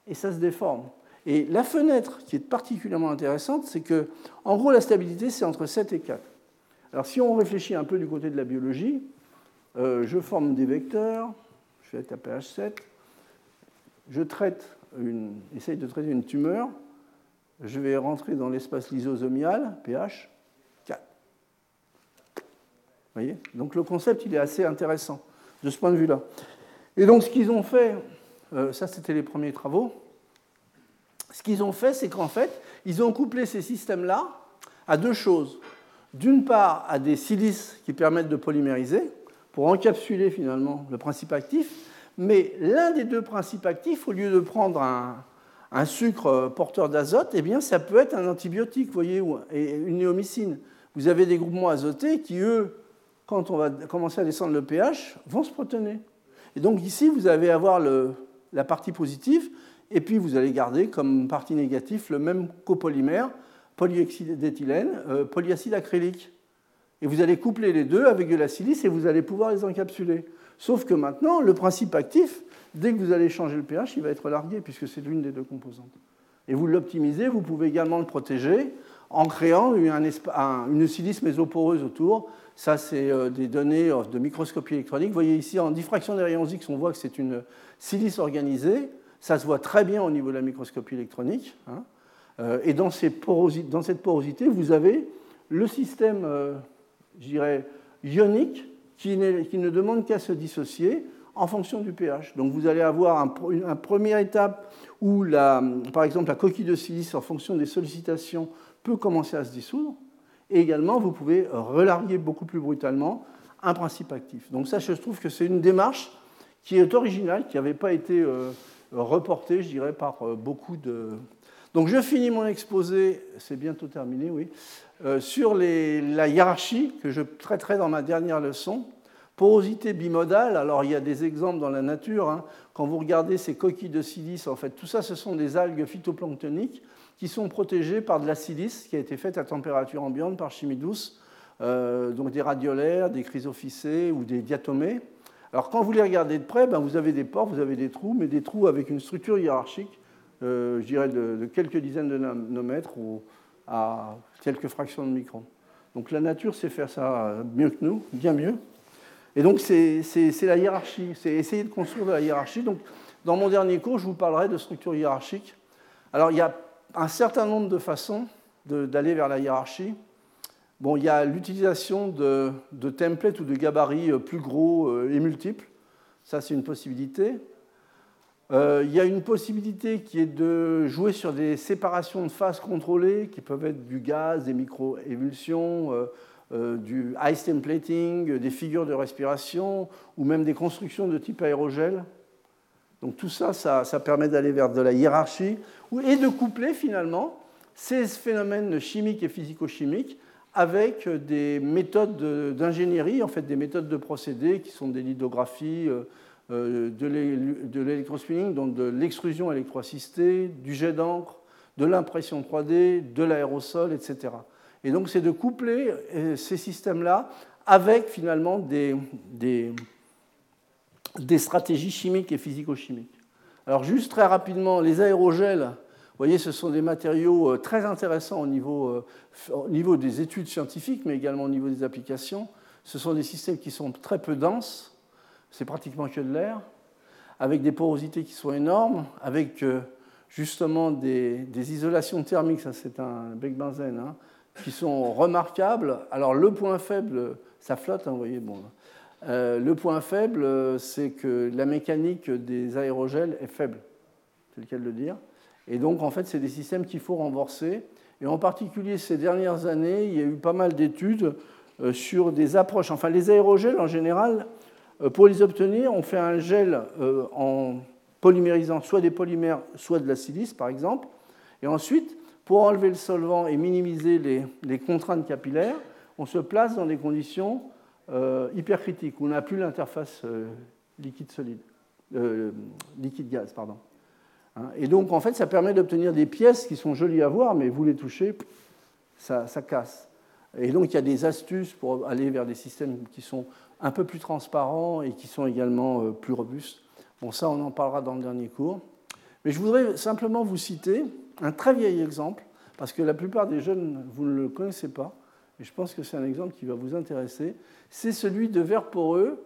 et ça se déforme. Et la fenêtre qui est particulièrement intéressante, c'est que, en gros, la stabilité, c'est entre 7 et 4. Alors, si on réfléchit un peu du côté de la biologie, euh, je forme des vecteurs, je vais être à pH 7, je traite une, essaye de traiter une tumeur, je vais rentrer dans l'espace lysosomial, pH 4. Vous voyez? Donc le concept, il est assez intéressant de ce point de vue-là. Et donc ce qu'ils ont fait, euh, ça c'était les premiers travaux, ce qu'ils ont fait, c'est qu'en fait, ils ont couplé ces systèmes-là à deux choses. D'une part, à des silices qui permettent de polymériser, pour encapsuler finalement le principe actif, mais l'un des deux principes actifs, au lieu de prendre un, sucre porteur d'azote, eh bien, ça peut être un antibiotique, voyez, une néomycine. Vous avez des groupements azotés qui, eux, quand on va commencer à descendre le pH, vont se protoner. Et donc ici, vous allez avoir la partie positive, et puis vous allez garder comme partie négative le même copolymère, polyoxyde d'éthylène, euh, polyacide acrylique. Et vous allez coupler les deux avec de la silice et vous allez pouvoir les encapsuler. Sauf que maintenant, le principe actif, dès que vous allez changer le pH, il va être largué, puisque c'est l'une des deux composantes. Et vous l'optimisez, vous pouvez également le protéger en créant une silice mésoporeuse autour. Ça, c'est euh, des données euh, de microscopie électronique. Vous voyez ici, en diffraction des rayons X, on voit que c'est une silice organisée. Ça se voit très bien au niveau de la microscopie électronique. Hein. Euh, et dans, cette porosité, vous avez le système, je dirais, ionique qui, ne demande qu'à se dissocier en fonction du pH. Donc vous allez avoir une première étape où, par exemple, la coquille de silice, en fonction des sollicitations, peut commencer à se dissoudre. Et également, vous pouvez relarguer beaucoup plus brutalement un principe actif. Donc ça, je trouve que c'est une démarche qui est originale, qui n'avait pas été euh, reportée, je dirais, par euh, beaucoup de... Donc je finis mon exposé, c'est bientôt terminé, oui, euh, sur la hiérarchie que je traiterai dans ma dernière leçon. Porosité bimodale, alors il y a des exemples dans la nature. Hein. Quand vous regardez ces coquilles de silice, en fait, tout ça, ce sont des algues phytoplanctoniques qui sont protégées par de la silice qui a été faite à température ambiante par chimie douce, euh, donc des radiolaires, des chrysophycées ou des diatomées. Alors quand vous les regardez de près, ben, vous avez des pores, vous avez des trous, mais des trous avec une structure hiérarchique, euh, je dirais de, quelques dizaines de nanomètres ou à quelques fractions de microns. Donc la nature sait faire ça mieux que nous, bien mieux. Et donc c'est la hiérarchie, c'est essayer de construire de la hiérarchie. Donc dans mon dernier cours, je vous parlerai de structure hiérarchique. Alors il y a un certain nombre de façons d'aller vers la hiérarchie. Bon, il y a l'utilisation de, de, templates ou de gabarits euh, plus gros euh, et multiples. Ça, c'est une possibilité. Euh, il y a une possibilité qui est de jouer sur des séparations de phases contrôlées, qui peuvent être du gaz, des micro-émulsions, euh, euh, du ice templating, des figures de respiration, ou même des constructions de type aérogel. Donc tout ça, ça, permet d'aller vers de la hiérarchie et de coupler finalement ces phénomènes chimiques et physico-chimiques avec des méthodes d'ingénierie, en fait des méthodes de procédés qui sont des lithographies, de l'électrospinning, donc de l'extrusion électroassistée, du jet d'encre, de l'impression 3D, de l'aérosol, etc. Et donc c'est de coupler euh, ces systèmes-là avec finalement des, des, stratégies chimiques et physico-chimiques. Alors juste très rapidement, les aérogels, vous voyez, ce sont des matériaux euh, très intéressants au niveau, euh, au niveau des études scientifiques, mais également au niveau des applications. Ce sont des systèmes qui sont très peu denses, c'est pratiquement que de l'air, avec des porosités qui sont énormes, avec euh, justement des, isolations thermiques, ça c'est un bec benzène, hein, qui sont remarquables. Alors le point faible, ça flotte, hein, vous voyez, bon, euh, le point faible, c'est que la mécanique des aérogels est faible, c'est le cas de le dire. Et donc, en fait, c'est des systèmes qu'il faut renforcer. Et en particulier, ces dernières années, il y a eu pas mal d'études euh, sur des approches. Enfin, les aérogels, en général, pour les obtenir, on fait un gel en polymérisant soit des polymères, soit de la silice, par exemple. Et ensuite, pour enlever le solvant et minimiser les contraintes capillaires, on se place dans des conditions euh, hypercritique, où on n'a plus l'interface euh, liquide-solide, euh, liquide-gaz, pardon. Hein, et donc, en fait, ça permet d'obtenir des pièces qui sont jolies à voir, mais vous les touchez, ça, casse. Et donc, il y a des astuces pour aller vers des systèmes qui sont un peu plus transparents et qui sont également plus robustes. Bon, ça, on en parlera dans le dernier cours. Mais je voudrais simplement vous citer un très vieil exemple, parce que la plupart des jeunes, vous ne le connaissez pas, et je pense que c'est un exemple qui va vous intéresser, c'est celui de verres poreux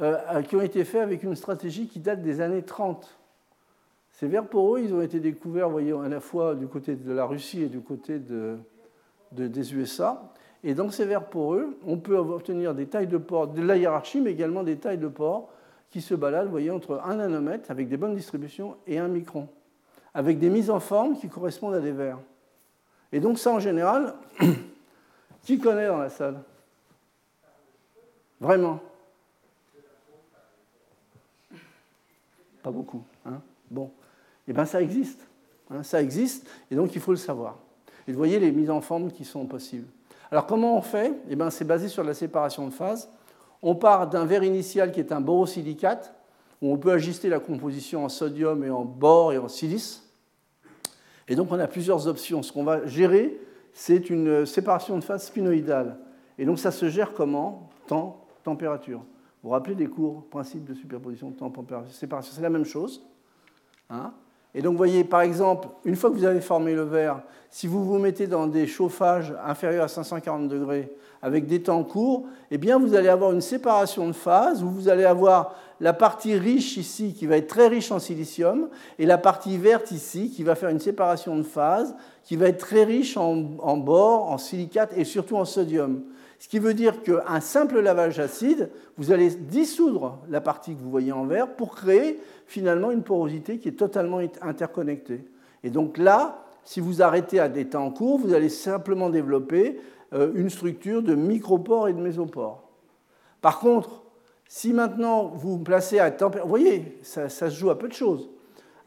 euh, qui ont été faits avec une stratégie qui date des années 30. Ces verres poreux, ils ont été découverts, voyez, à la fois du côté de la Russie et du côté de, des USA. Et dans ces verres poreux, on peut obtenir des tailles de pores, de la hiérarchie, mais également des tailles de pores qui se baladent, voyez, entre 1 nanomètre avec des bonnes distributions et 1 micron, avec des mises en forme qui correspondent à des verres. Et donc ça, en général, (coughs) Qui connaît dans la salle? Vraiment? Pas beaucoup. Hein? Bon. Eh bien, ça existe. Hein, ça existe, et donc il faut le savoir. Et vous voyez les mises en forme qui sont possibles. Alors, comment on fait? Eh bien, C'est basé sur la séparation de phase. On part d'un verre initial qui est un borosilicate, où on peut ajuster la composition en sodium et en bore et en silice. Et donc, on a plusieurs options. Ce qu'on va gérer, c'est une séparation de phase spinoïdale. Et donc ça se gère comment? Temps, température. Vous vous rappelez des cours, principe de superposition, temps, température, séparation, c'est la même chose. Hein? Et donc vous voyez, par exemple, une fois que vous avez formé le verre, si vous vous mettez dans des chauffages inférieurs à 540 degrés avec des temps courts, eh bien vous allez avoir une séparation de phase où vous allez avoir la partie riche ici qui va être très riche en silicium et la partie verte ici qui va faire une séparation de phase qui va être très riche en, en en silicate et surtout en sodium. Ce qui veut dire qu'un simple lavage acide, vous allez dissoudre la partie que vous voyez en vert pour créer finalement une porosité qui est totalement interconnectée. Et donc là, si vous arrêtez à des temps courts, vous allez simplement développer euh, une structure de micropores et de mésopores. Par contre, si maintenant vous vous placez à température, vous voyez, ça se joue à peu de choses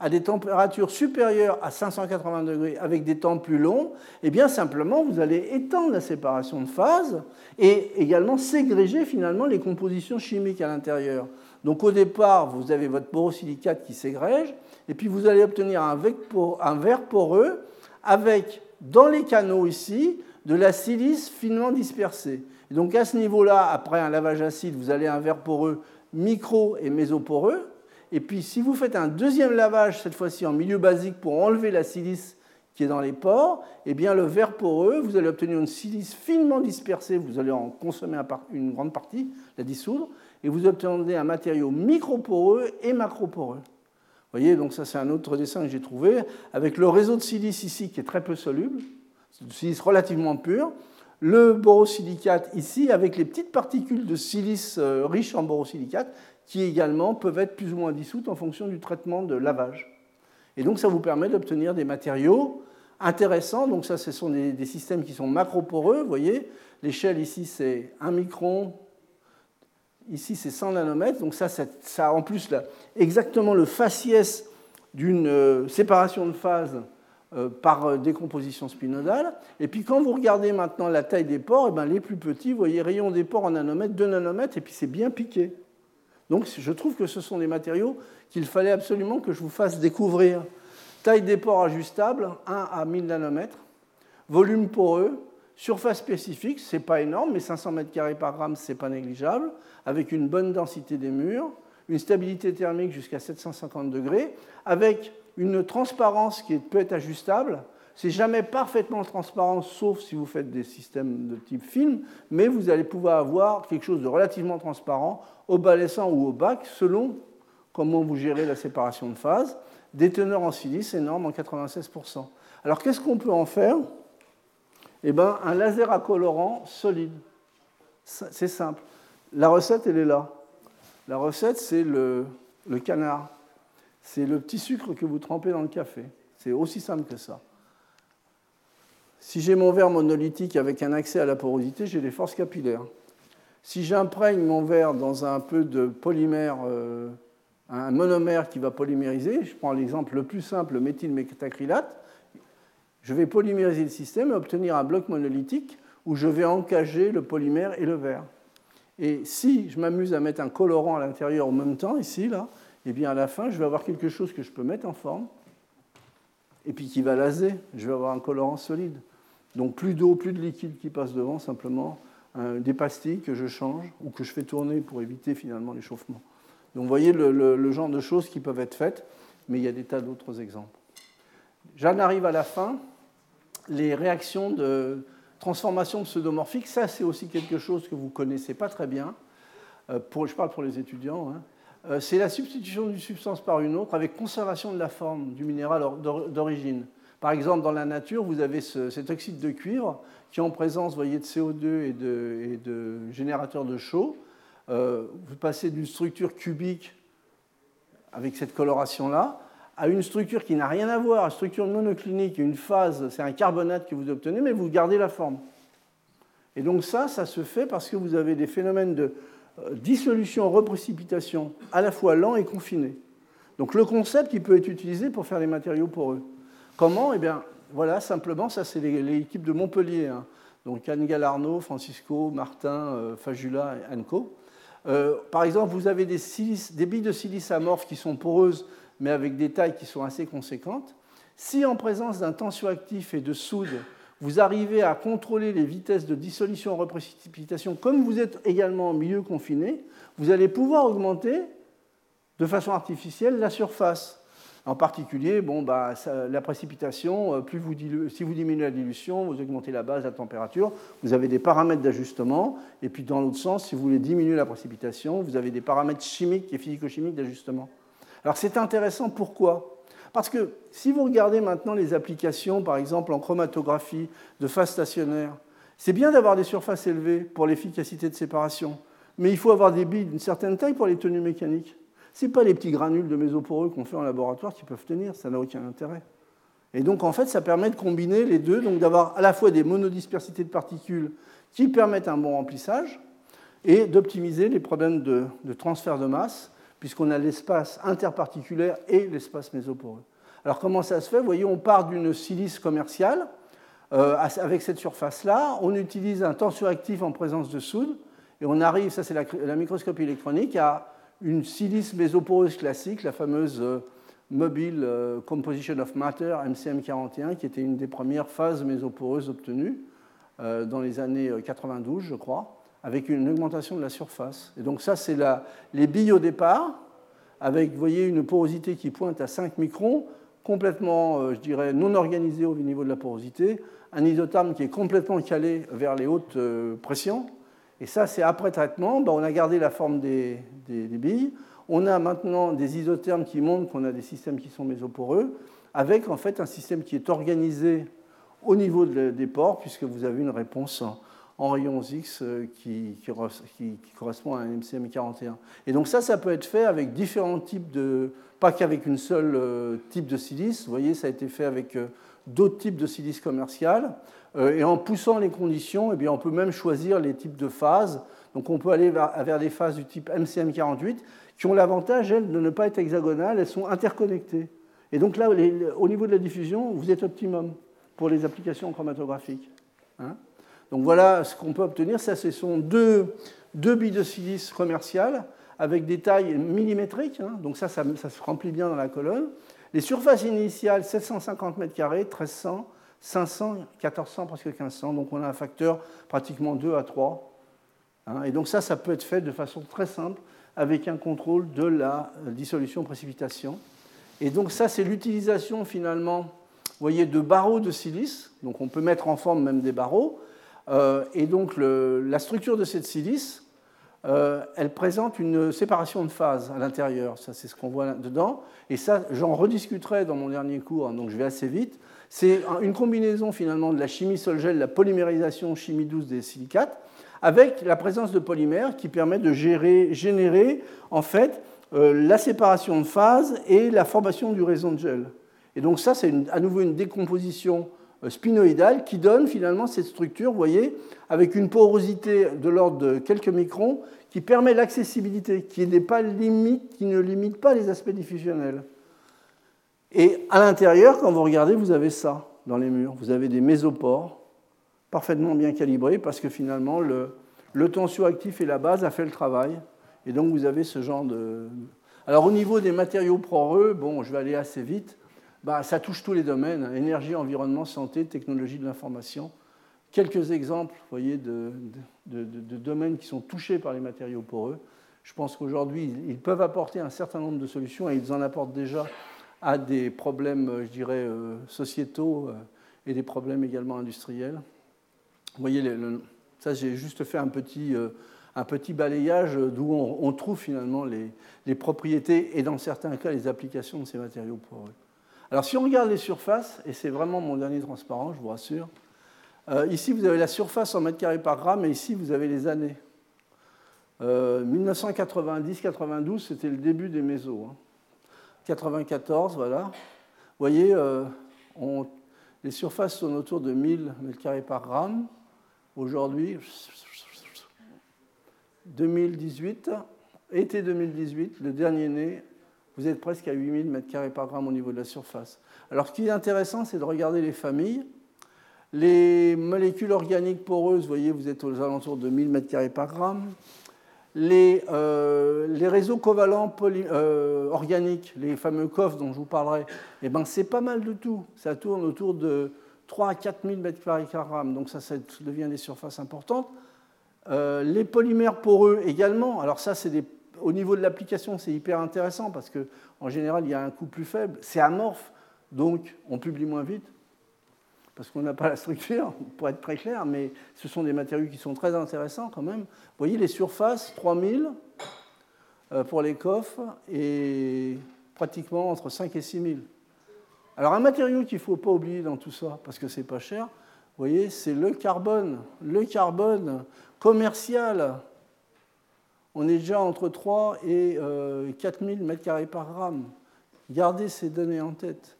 à des températures supérieures à 580 degrés avec des temps plus longs, eh bien simplement vous allez étendre la séparation de phase et également ségréger finalement les compositions chimiques à l'intérieur. Donc au départ, vous avez votre borosilicate qui ségrège, et puis vous allez obtenir un, verre poreux avec, dans les canaux ici, de la silice finement dispersée. Et donc à ce niveau-là, après un lavage acide, vous allez un verre poreux micro et mésoporeux, et puis, si vous faites un deuxième lavage, cette fois-ci en milieu basique, pour enlever la silice qui est dans les pores, eh bien, le verre poreux, vous allez obtenir une silice finement dispersée, vous allez en consommer une grande partie, la dissoudre, et vous obtenez un matériau microporeux et macroporeux. Vous voyez, donc ça c'est un autre dessin que j'ai trouvé, avec le réseau de silice ici qui est très peu soluble, c'est une silice relativement pure, le borosilicate ici avec les petites particules de silice euh, riches en borosilicate qui également peuvent être plus ou moins dissoutes en fonction du traitement de lavage. Et donc ça vous permet d'obtenir des matériaux intéressants. Donc ça, ce sont des, systèmes qui sont macroporeux. Vous voyez, l'échelle ici, c'est 1 micron, Ici, c'est 100 nanomètres. Donc ça, ça a en plus là, exactement le faciès d'une euh, séparation de phase euh, par euh, décomposition spinodale. Et puis quand vous regardez maintenant la taille des pores, eh ben, les plus petits, vous voyez rayon des pores en nanomètres, 2 nanomètres, et puis c'est bien piqué. Donc je trouve que ce sont des matériaux qu'il fallait absolument que je vous fasse découvrir. Taille des pores ajustable, 1 à 1000 nanomètres. Volume poreux, surface spécifique, ce n'est pas énorme, mais 500 mètres carrés par gramme, ce n'est pas négligeable, avec une bonne densité des murs, une stabilité thermique jusqu'à 750 degrés, avec une transparence qui peut être ajustable. C'est jamais parfaitement transparent, sauf si vous faites des systèmes de type film, mais vous allez pouvoir avoir quelque chose de relativement transparent, opalescent ou opaque, selon comment vous gérez la séparation de phase. Des teneurs en silice énormes en 96%. Alors qu'est-ce qu'on peut en faire? Eh bien, un laser à colorant solide. C'est simple. La recette, elle est là. La recette, c'est le canard c'est le petit sucre que vous trempez dans le café. C'est aussi simple que ça. Si j'ai mon verre monolithique avec un accès à la porosité, j'ai des forces capillaires. Si j'imprègne mon verre dans un peu de polymère, euh, un monomère qui va polymériser, je prends l'exemple le plus simple, le méthylmétacrylate, je vais polymériser le système et obtenir un bloc monolithique où je vais encager le polymère et le verre. Et si je m'amuse à mettre un colorant à l'intérieur en même temps, ici, là, eh bien à la fin, je vais avoir quelque chose que je peux mettre en forme, et puis qui va laser. Je vais avoir un colorant solide. Donc plus d'eau, plus de liquide qui passe devant, simplement des pastilles que je change ou que je fais tourner pour éviter finalement l'échauffement. Donc vous voyez le, genre de choses qui peuvent être faites, mais il y a des tas d'autres exemples. J'en arrive à la fin. Les réactions de transformation pseudomorphique, ça c'est aussi quelque chose que vous ne connaissez pas très bien. Euh, je parle pour les étudiants. Hein. Euh, c'est la substitution d'une substance par une autre avec conservation de la forme du minéral d'origine. Par exemple, dans la nature, vous avez cet oxyde de cuivre qui est en présence voyez, de CO2 et de, générateurs de chaud. Euh, vous passez d'une structure cubique avec cette coloration-là à une structure qui n'a rien à voir, une structure monoclinique, une phase, c'est un carbonate que vous obtenez, mais vous gardez la forme. Et donc ça, ça se fait parce que vous avez des phénomènes de euh, dissolution, reprécipitation, à la fois lent et confiné. Donc le concept, il peut être utilisé pour faire des matériaux poreux. Comment Eh bien, voilà, simplement, ça c'est l'équipe de Montpellier. Hein. Donc Anne Gallarno, Francisco, Martin, euh, Fajula et Anco. Euh, par exemple, vous avez des, billes de silice amorphes qui sont poreuses, mais avec des tailles qui sont assez conséquentes. Si en présence d'un tensioactif et de soude, vous arrivez à contrôler les vitesses de dissolution en reprécipitation, comme vous êtes également en milieu confiné, vous allez pouvoir augmenter de façon artificielle la surface. En particulier, bon, bah, la précipitation, euh, si vous diminuez la dilution, vous augmentez la base, la température, vous avez des paramètres d'ajustement. Et puis dans l'autre sens, si vous voulez diminuer la précipitation, vous avez des paramètres chimiques et physico-chimiques d'ajustement. Alors c'est intéressant, pourquoi? Parce que si vous regardez maintenant les applications, par exemple en chromatographie de phase stationnaire, c'est bien d'avoir des surfaces élevées pour l'efficacité de séparation, mais il faut avoir des billes d'une certaine taille pour les tenues mécaniques. Ce n'est pas les petits granules de mésoporeux qu'on fait en laboratoire qui peuvent tenir, ça n'a aucun intérêt. Et donc en fait, ça permet de combiner les deux, donc d'avoir à la fois des monodispersités de particules qui permettent un bon remplissage et d'optimiser les problèmes de, transfert de masse puisqu'on a l'espace interparticulaire et l'espace mésoporeux. Alors comment ça se fait? Vous voyez, on part d'une silice commerciale euh, avec cette surface-là, on utilise un tensioactif en présence de soude, et on arrive, ça c'est la, microscopie électronique, à une silice mésoporeuse classique, la fameuse euh, Mobile euh, Composition of Matter, MCM41, qui était une des premières phases mésoporeuses obtenues dans les années 92, je crois avec une augmentation de la surface. Et donc ça, c'est les billes au départ, avec, une porosité qui pointe à 5 microns, complètement, euh, je dirais, non organisée au niveau de la porosité, un isotherme qui est complètement calé vers les hautes euh, pressions. Et ça, c'est après traitement, ben, on a gardé la forme des, billes. On a maintenant des isothermes qui montrent qu'on a des systèmes qui sont mésoporeux, avec en fait un système qui est organisé au niveau des pores, puisque vous avez une réponse en rayons X euh, qui, correspond à un MCM41. Et donc ça, ça peut être fait avec différents types de... Pas qu'avec une seule euh, type de silice. Vous voyez, ça a été fait avec euh, d'autres types de silice commercial. Et en poussant les conditions, eh bien, on peut même choisir les types de phases. Donc on peut aller vers, des phases du type MCM48 qui ont l'avantage, elles, de ne pas être hexagonales, elles sont interconnectées. Et donc là, au niveau de la diffusion, vous êtes optimum pour les applications chromatographiques. Hein. donc voilà ce qu'on peut obtenir. Ça, ce sont deux, deux billes de silice commerciales avec des tailles millimétriques. Hein. donc ça, ça, se remplit bien dans la colonne. Les surfaces initiales, 750 m2, 1300, 500, 1400, presque 1500. Donc on a un facteur pratiquement 2 à 3. Hein. et donc ça, ça peut être fait de façon très simple avec un contrôle de la dissolution-précipitation. Et donc ça, c'est l'utilisation finalement, vous voyez, de barreaux de silice. Donc on peut mettre en forme même des barreaux. Euh, et donc la structure de cette silice, euh, elle présente une séparation de phase à l'intérieur. Ça, c'est ce qu'on voit dedans. Et ça, j'en rediscuterai dans mon dernier cours, hein, donc je vais assez vite. C'est une combinaison finalement de la chimie sol-gel, la polymérisation chimie douce des silicates, avec la présence de polymères qui permet de générer en fait euh, la séparation de phase et la formation du réseau de gel. Et donc ça, c'est à nouveau une décomposition spinoïdale qui donne finalement cette structure, vous voyez, avec une porosité de l'ordre de quelques microns qui permet l'accessibilité, qui, pas limite, qui ne limite pas les aspects diffusionnels. Et à l'intérieur, quand vous regardez, vous avez ça dans les murs. Vous avez des mésopores parfaitement bien calibrés parce que finalement, le, le tensioactif et la base a fait le travail. Et donc, vous avez ce genre de. Alors, au niveau des matériaux poreux, bon, je vais aller assez vite. Bah, ça touche tous les domaines énergie, environnement, santé, technologie de l'information. Quelques exemples voyez, de, domaines qui sont touchés par les matériaux poreux. Je pense qu'aujourd'hui, ils peuvent apporter un certain nombre de solutions et ils en apportent déjà à des problèmes, je dirais, euh, sociétaux euh, et des problèmes également industriels. Vous voyez, ça, j'ai juste fait un petit, euh, un petit balayage d'où on, trouve finalement les, propriétés et dans certains cas les applications de ces matériaux poreux. Alors si on regarde les surfaces, et c'est vraiment mon dernier transparent, je vous rassure, euh, ici vous avez la surface en mètres carrés par gramme et ici vous avez les années. 1990-92, euh, c'était le début des mésos. 94, voilà. Vous voyez, euh, les surfaces sont autour de 1000 mètres carrés par gramme. Aujourd'hui, 2018, été 2018, le dernier né, vous êtes presque à 8000 m2 par gramme au niveau de la surface. Alors ce qui est intéressant, c'est de regarder les familles. Les molécules organiques poreuses, vous voyez, vous êtes aux alentours de 1000 m2 par gramme. Les, euh, réseaux covalents euh, organiques, les fameux COF dont je vous parlerai, eh ben, c'est pas mal de tout. Ça tourne autour de 3 à 4000 m2 par gramme, donc ça, ça devient des surfaces importantes. Euh, les polymères poreux également, alors ça, c'est des au niveau de l'application, c'est hyper intéressant parce qu'en général, il y a un coût plus faible. C'est amorphe, donc on publie moins vite parce qu'on n'a pas la structure, (laughs) pour être très clair, mais ce sont des matériaux qui sont très intéressants quand même. Vous voyez les surfaces, 3000 euh, pour les coffres et pratiquement entre 5 et 6000. Alors un matériau qu'il ne faut pas oublier dans tout ça, parce que c'est pas cher, vous voyez, c'est le carbone. Le carbone commercial on est déjà entre 3 et 4000 euh, m2 par gramme. Gardez ces données en tête.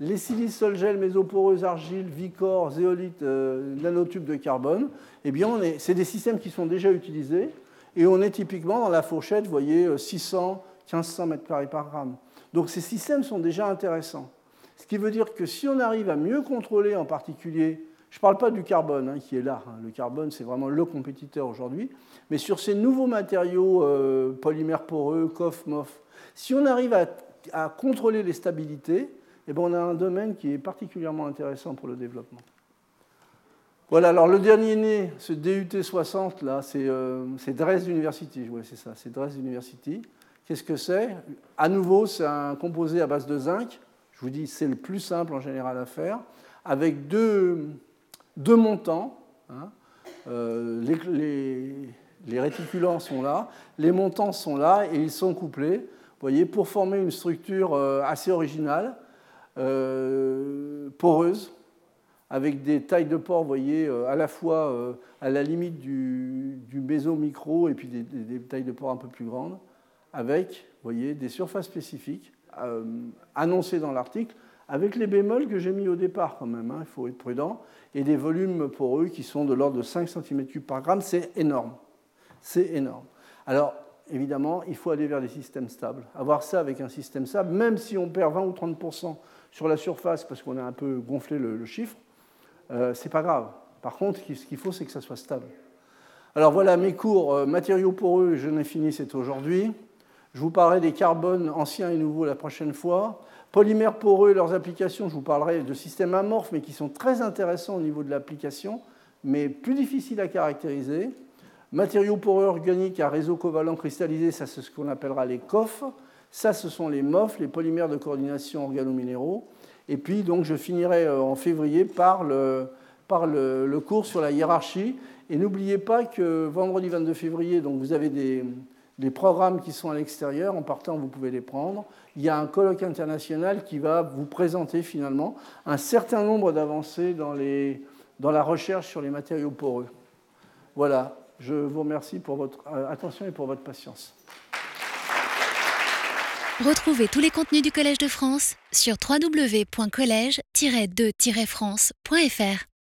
Les silices, sol, gel, mésoporeuses, argile, vicor, zéolite, euh, nanotubes de carbone, eh bien, c'est des systèmes qui sont déjà utilisés et on est typiquement dans la fourchette, vous voyez, 600, 1500 m2 par gramme. Donc ces systèmes sont déjà intéressants. Ce qui veut dire que si on arrive à mieux contrôler en particulier je ne parle pas du carbone hein, qui est là. Hein. Le carbone, c'est vraiment le compétiteur aujourd'hui. Mais sur ces nouveaux matériaux euh, polymères poreux, COF, MOF, si on arrive à, contrôler les stabilités, eh ben, on a un domaine qui est particulièrement intéressant pour le développement. Voilà, alors le dernier né, ce DUT 60, là, c'est euh, Dresde University. Oui, c'est ça, c'est Dresde University. Qu'est-ce que c'est? À nouveau, c'est un composé à base de zinc. Je vous dis, c'est le plus simple en général à faire, avec deux, deux montants. Hein. Euh, les, réticulants sont là, les montants sont là et ils sont couplés, voyez, pour former une structure euh, assez originale, euh, poreuse, avec des tailles de pores, voyez, à la fois à la limite du, du micro et puis des, tailles de pores un peu plus grandes, avec, voyez, des surfaces spécifiques annoncées dans l'article, avec les bémols que j'ai mis au départ quand même, hein, il faut être prudent, et des volumes pour eux qui sont de l'ordre de 5 cm3 par gramme, c'est énorme. C'est énorme. Alors, évidemment, il faut aller vers des systèmes stables. Avoir ça avec un système stable, même si on perd 20 ou 30% sur la surface parce qu'on a un peu gonflé le, chiffre, euh, c'est pas grave. Par contre, ce qu'il faut, c'est que ça soit stable. Alors voilà mes cours euh, matériaux poreux, je n'ai fini, c'est aujourd'hui. Je vous parlerai des carbones anciens et nouveaux la prochaine fois. Polymères poreux, leurs applications, je vous parlerai de systèmes amorphes, mais qui sont très intéressants au niveau de l'application, mais plus difficiles à caractériser. Matériaux poreux organiques à réseau covalent cristallisé, ça c'est ce qu'on appellera les COF. Ça, ce sont les MOF, les polymères de coordination organominéraux. Et puis, donc, je finirai euh, en février par le, par le, cours sur la hiérarchie. Et n'oubliez pas que vendredi 22 février, donc, vous avez des, des programmes qui sont à l'extérieur. En partant, vous pouvez les prendre. Il y a un colloque international qui va vous présenter finalement un certain nombre d'avancées dans, dans la recherche sur les matériaux poreux. Voilà, je vous remercie pour votre euh, attention et pour votre patience. Retrouvez tous les contenus du Collège de France sur www.colège-2-france.fr.